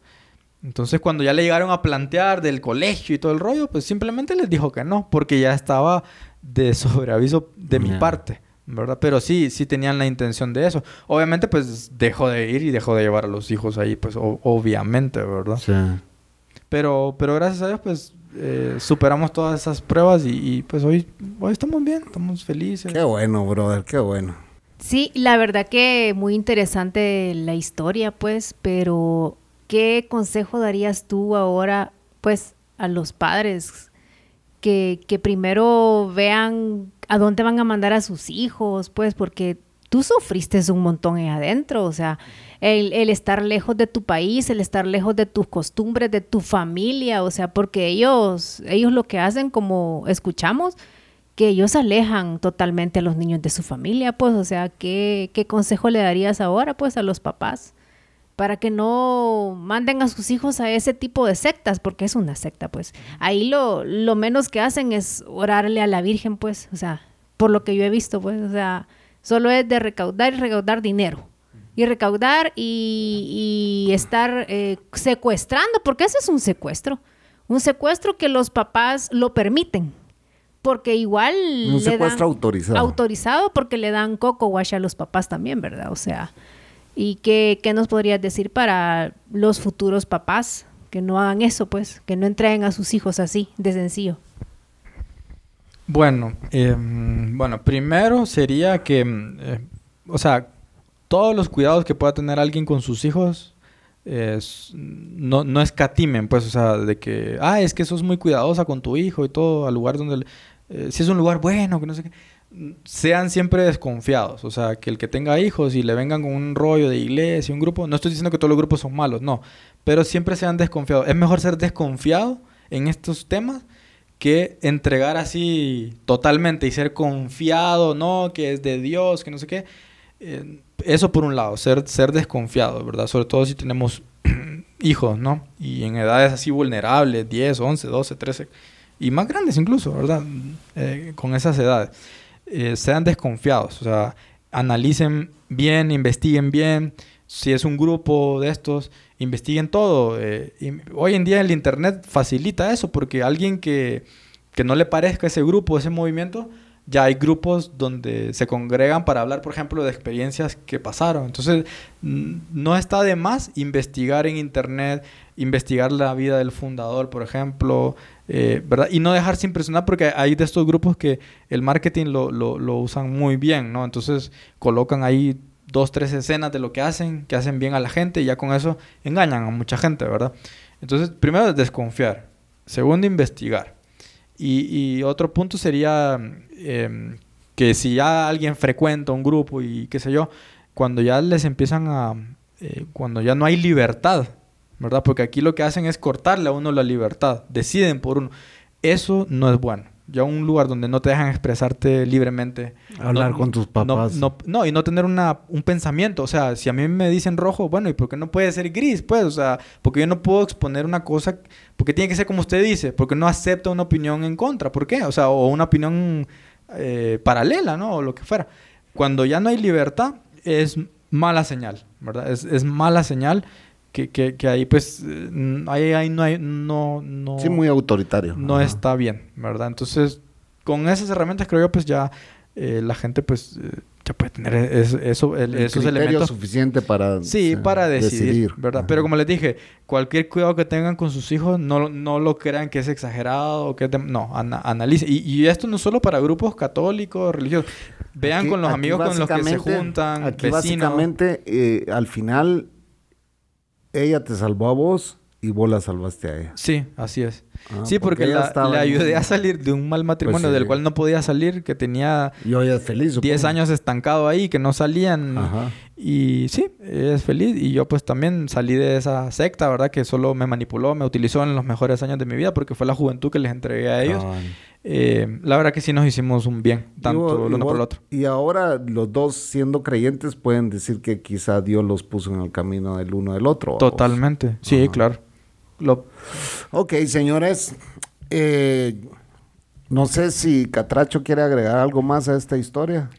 Entonces, cuando ya le llegaron a plantear del colegio y todo el rollo, pues simplemente les dijo que no, porque ya estaba de sobreaviso de mi parte, ¿verdad? Pero sí, sí tenían la intención de eso. Obviamente, pues dejó de ir y dejó de llevar a los hijos ahí, pues obviamente, ¿verdad? Sí. Pero, pero gracias a Dios, pues eh, superamos todas esas pruebas y, pues hoy, hoy estamos bien, estamos felices. Qué bueno, brother, qué bueno. Sí, la verdad que muy interesante la historia, pues, pero ¿qué consejo darías tú ahora, pues, a los padres que, que primero vean a dónde van a mandar a sus hijos, pues, porque tú sufriste un montón ahí adentro, o sea, el, estar lejos de tu país, el estar lejos de tus costumbres, de tu familia, o sea, porque ellos, ellos lo que hacen, como escuchamos, que ellos alejan totalmente a los niños de su familia, pues, o sea, ¿qué, qué consejo le darías ahora, pues, a los papás? Para que no manden a sus hijos a ese tipo de sectas, porque es una secta, pues. Ahí lo, lo menos que hacen es orarle a la Virgen, pues, o sea, por lo que yo he visto, pues, o sea, solo es de recaudar y recaudar dinero. Y recaudar y, estar eh, secuestrando, porque ese es un secuestro. Un secuestro que los papás lo permiten. Porque igual. Un secuestro autorizado. Autorizado porque le dan coco wash a los papás también, ¿verdad? O sea. ¿Y qué, qué nos podrías decir para los futuros papás? Que no hagan eso, pues. Que no entreguen a sus hijos así, de sencillo. Bueno, em, bueno, primero sería que, em, eh, o sea, todos los cuidados que pueda tener alguien con sus hijos no, no escatimen, pues, o sea, de que, ah, es que sos muy cuidadosa con tu hijo y todo, al lugar donde, eh, si es un lugar bueno, que no sé qué, sean siempre desconfiados, o sea, que el que tenga hijos y le vengan con un rollo de iglesia, un grupo, no estoy diciendo que todos los grupos son malos, no, pero siempre sean desconfiados. Es mejor ser desconfiado en estos temas que entregar así totalmente y ser confiado, no, que es de Dios, que no sé qué. Eh, eso por un lado, ser, ser desconfiado, ¿verdad? Sobre todo si tenemos hijos, ¿no? Y en edades así vulnerables, 10, 11, 12, 13, y más grandes incluso, ¿verdad? Eh, con esas edades. Eh, sean desconfiados, o sea, analicen bien, investiguen bien. Si es un grupo de estos, investiguen todo. Eh, hoy en día el Internet facilita eso, porque alguien que, que no le parezca ese grupo, ese movimiento, ya hay grupos donde se congregan para hablar, por ejemplo, de experiencias que pasaron. Entonces, no está de más investigar en Internet, investigar la vida del fundador, por ejemplo, eh, ¿verdad? Y no dejarse impresionar porque hay de estos grupos que el marketing lo, lo, lo, usan muy bien, ¿no? Entonces, colocan ahí dos, tres escenas de lo que hacen, que hacen bien a la gente y ya con eso engañan a mucha gente, ¿verdad? Entonces, primero, desconfiar. Segundo, investigar. Y, otro punto sería em, que si ya alguien frecuenta un grupo y qué sé yo, cuando ya les empiezan a... Eh, cuando ya no hay libertad, ¿verdad? Porque aquí lo que hacen es cortarle a uno la libertad, deciden por uno. Eso no es bueno ya un lugar donde no te dejan expresarte libremente. Hablar con tus papás. No, no, y no tener una, un pensamiento. O sea, si a mí me dicen rojo, bueno, ¿y por qué no puede ser gris? Pues, o sea, porque yo no puedo exponer una cosa, porque tiene que ser como usted dice, porque no acepta una opinión en contra. ¿Por qué? O sea, o una opinión eh, paralela, ¿no? O lo que fuera. Cuando ya no hay libertad, es mala señal, ¿verdad? Es, es mala señal que, que, ahí pues eh, ahí, ahí, no hay no no sí muy autoritario. no está bien verdad entonces con esas herramientas creo yo pues ya eh, la gente pues eh, ya puede tener eso, el, esos elementos suficiente para sí para decidir, verdad pero como les dije cualquier cuidado que tengan con sus hijos no, no lo crean que es exagerado o que es no analice. Y, y, esto no solo para grupos católicos religiosos. Vean con los amigos con los que se juntan aquí básicamente al final ella te salvó a vos y vos la salvaste a ella. Sí, así es. Ah, sí, porque, la, le ayudé a salir de un mal matrimonio pues del cual no podía salir, que tenía Yo ella es feliz, 10 años estancado ahí, que no salían. Y sí, ella es feliz. Y yo pues también salí de esa secta, ¿verdad? Que solo me manipuló, me utilizó en los mejores años de mi vida porque fue la juventud que les entregué a ellos. Eh, la verdad que sí nos hicimos un bien, tanto el uno por el otro. Y ahora los dos siendo creyentes pueden decir que quizá Dios los puso en el camino del uno del otro. Totalmente, sí, claro. Ok, señores. Eh, no sé si Catracho quiere agregar algo más a esta historia.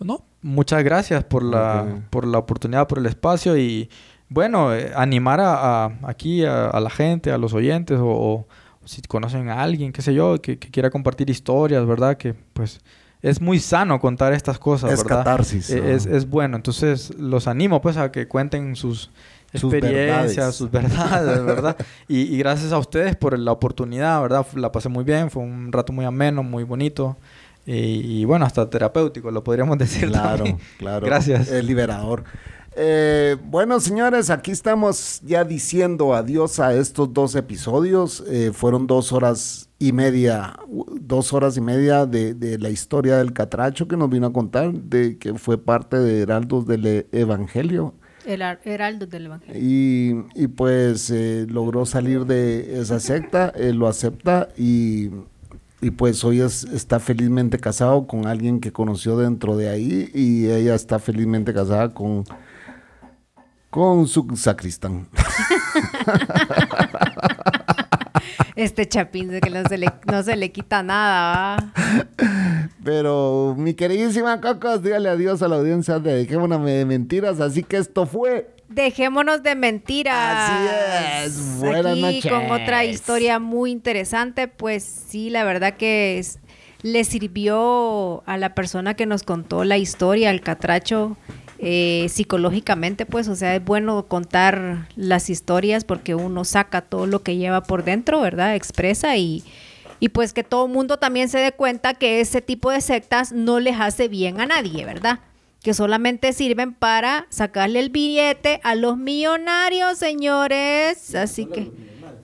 No, muchas gracias por la, por la oportunidad, por el espacio y bueno, eh, animar a, aquí a, la gente, a los oyentes o si conocen a alguien, qué sé yo, que, quiera compartir historias, ¿verdad? Que pues es muy sano contar estas cosas, es ¿verdad? Catarsis, e, es, es, bueno. Entonces los animo pues a que cuenten sus experiencias, sus verdades, ¿verdad? y, gracias a ustedes por la oportunidad, ¿verdad? La pasé muy bien, fue un rato muy ameno, muy bonito. Y, bueno, hasta terapéutico, lo podríamos decir. Claro, claro. Gracias. El liberador. Eh, bueno, señores, aquí estamos ya diciendo adiós a estos dos episodios. Eh, fueron dos horas y media, dos horas y media de, la historia del catracho que nos vino a contar, de que fue parte de Heraldos del Evangelio. El Heraldos del Evangelio. Y, pues eh, logró salir de esa secta, lo acepta y, pues hoy está felizmente casado con alguien que conoció dentro de ahí y ella está felizmente casada con con su sacristán. Este chapín de que no se le, no se le quita nada. Pero mi queridísima Cocos, dígale adiós a la audiencia de Dejémonos de Mentiras. Así que esto fue... Dejémonos de mentiras. Así es. Buenas Aquí con otra historia muy interesante. Pues sí, la verdad que le sirvió a la persona que nos contó la historia, al catracho, eh, psicológicamente, pues, o sea, es bueno contar las historias porque uno saca todo lo que lleva por dentro, ¿verdad? Expresa y, y pues que todo el mundo también se dé cuenta que ese tipo de sectas no les hace bien a nadie, ¿verdad? Que solamente sirven para sacarle el billete a los millonarios, señores. Así que...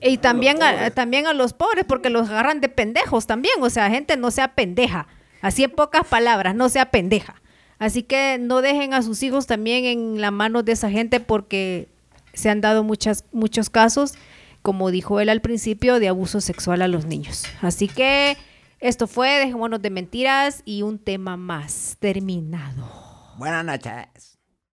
Y también a, también a los pobres, porque los agarran de pendejos también. O sea, gente no sea pendeja. Así en pocas palabras, no sea pendeja. Así que no dejen a sus hijos también en la mano de esa gente porque se han dado muchas, muchos casos, como dijo él al principio, de abuso sexual a los niños. Así que esto fue Dejémonos de Mentiras y un tema más terminado. Buenas noches.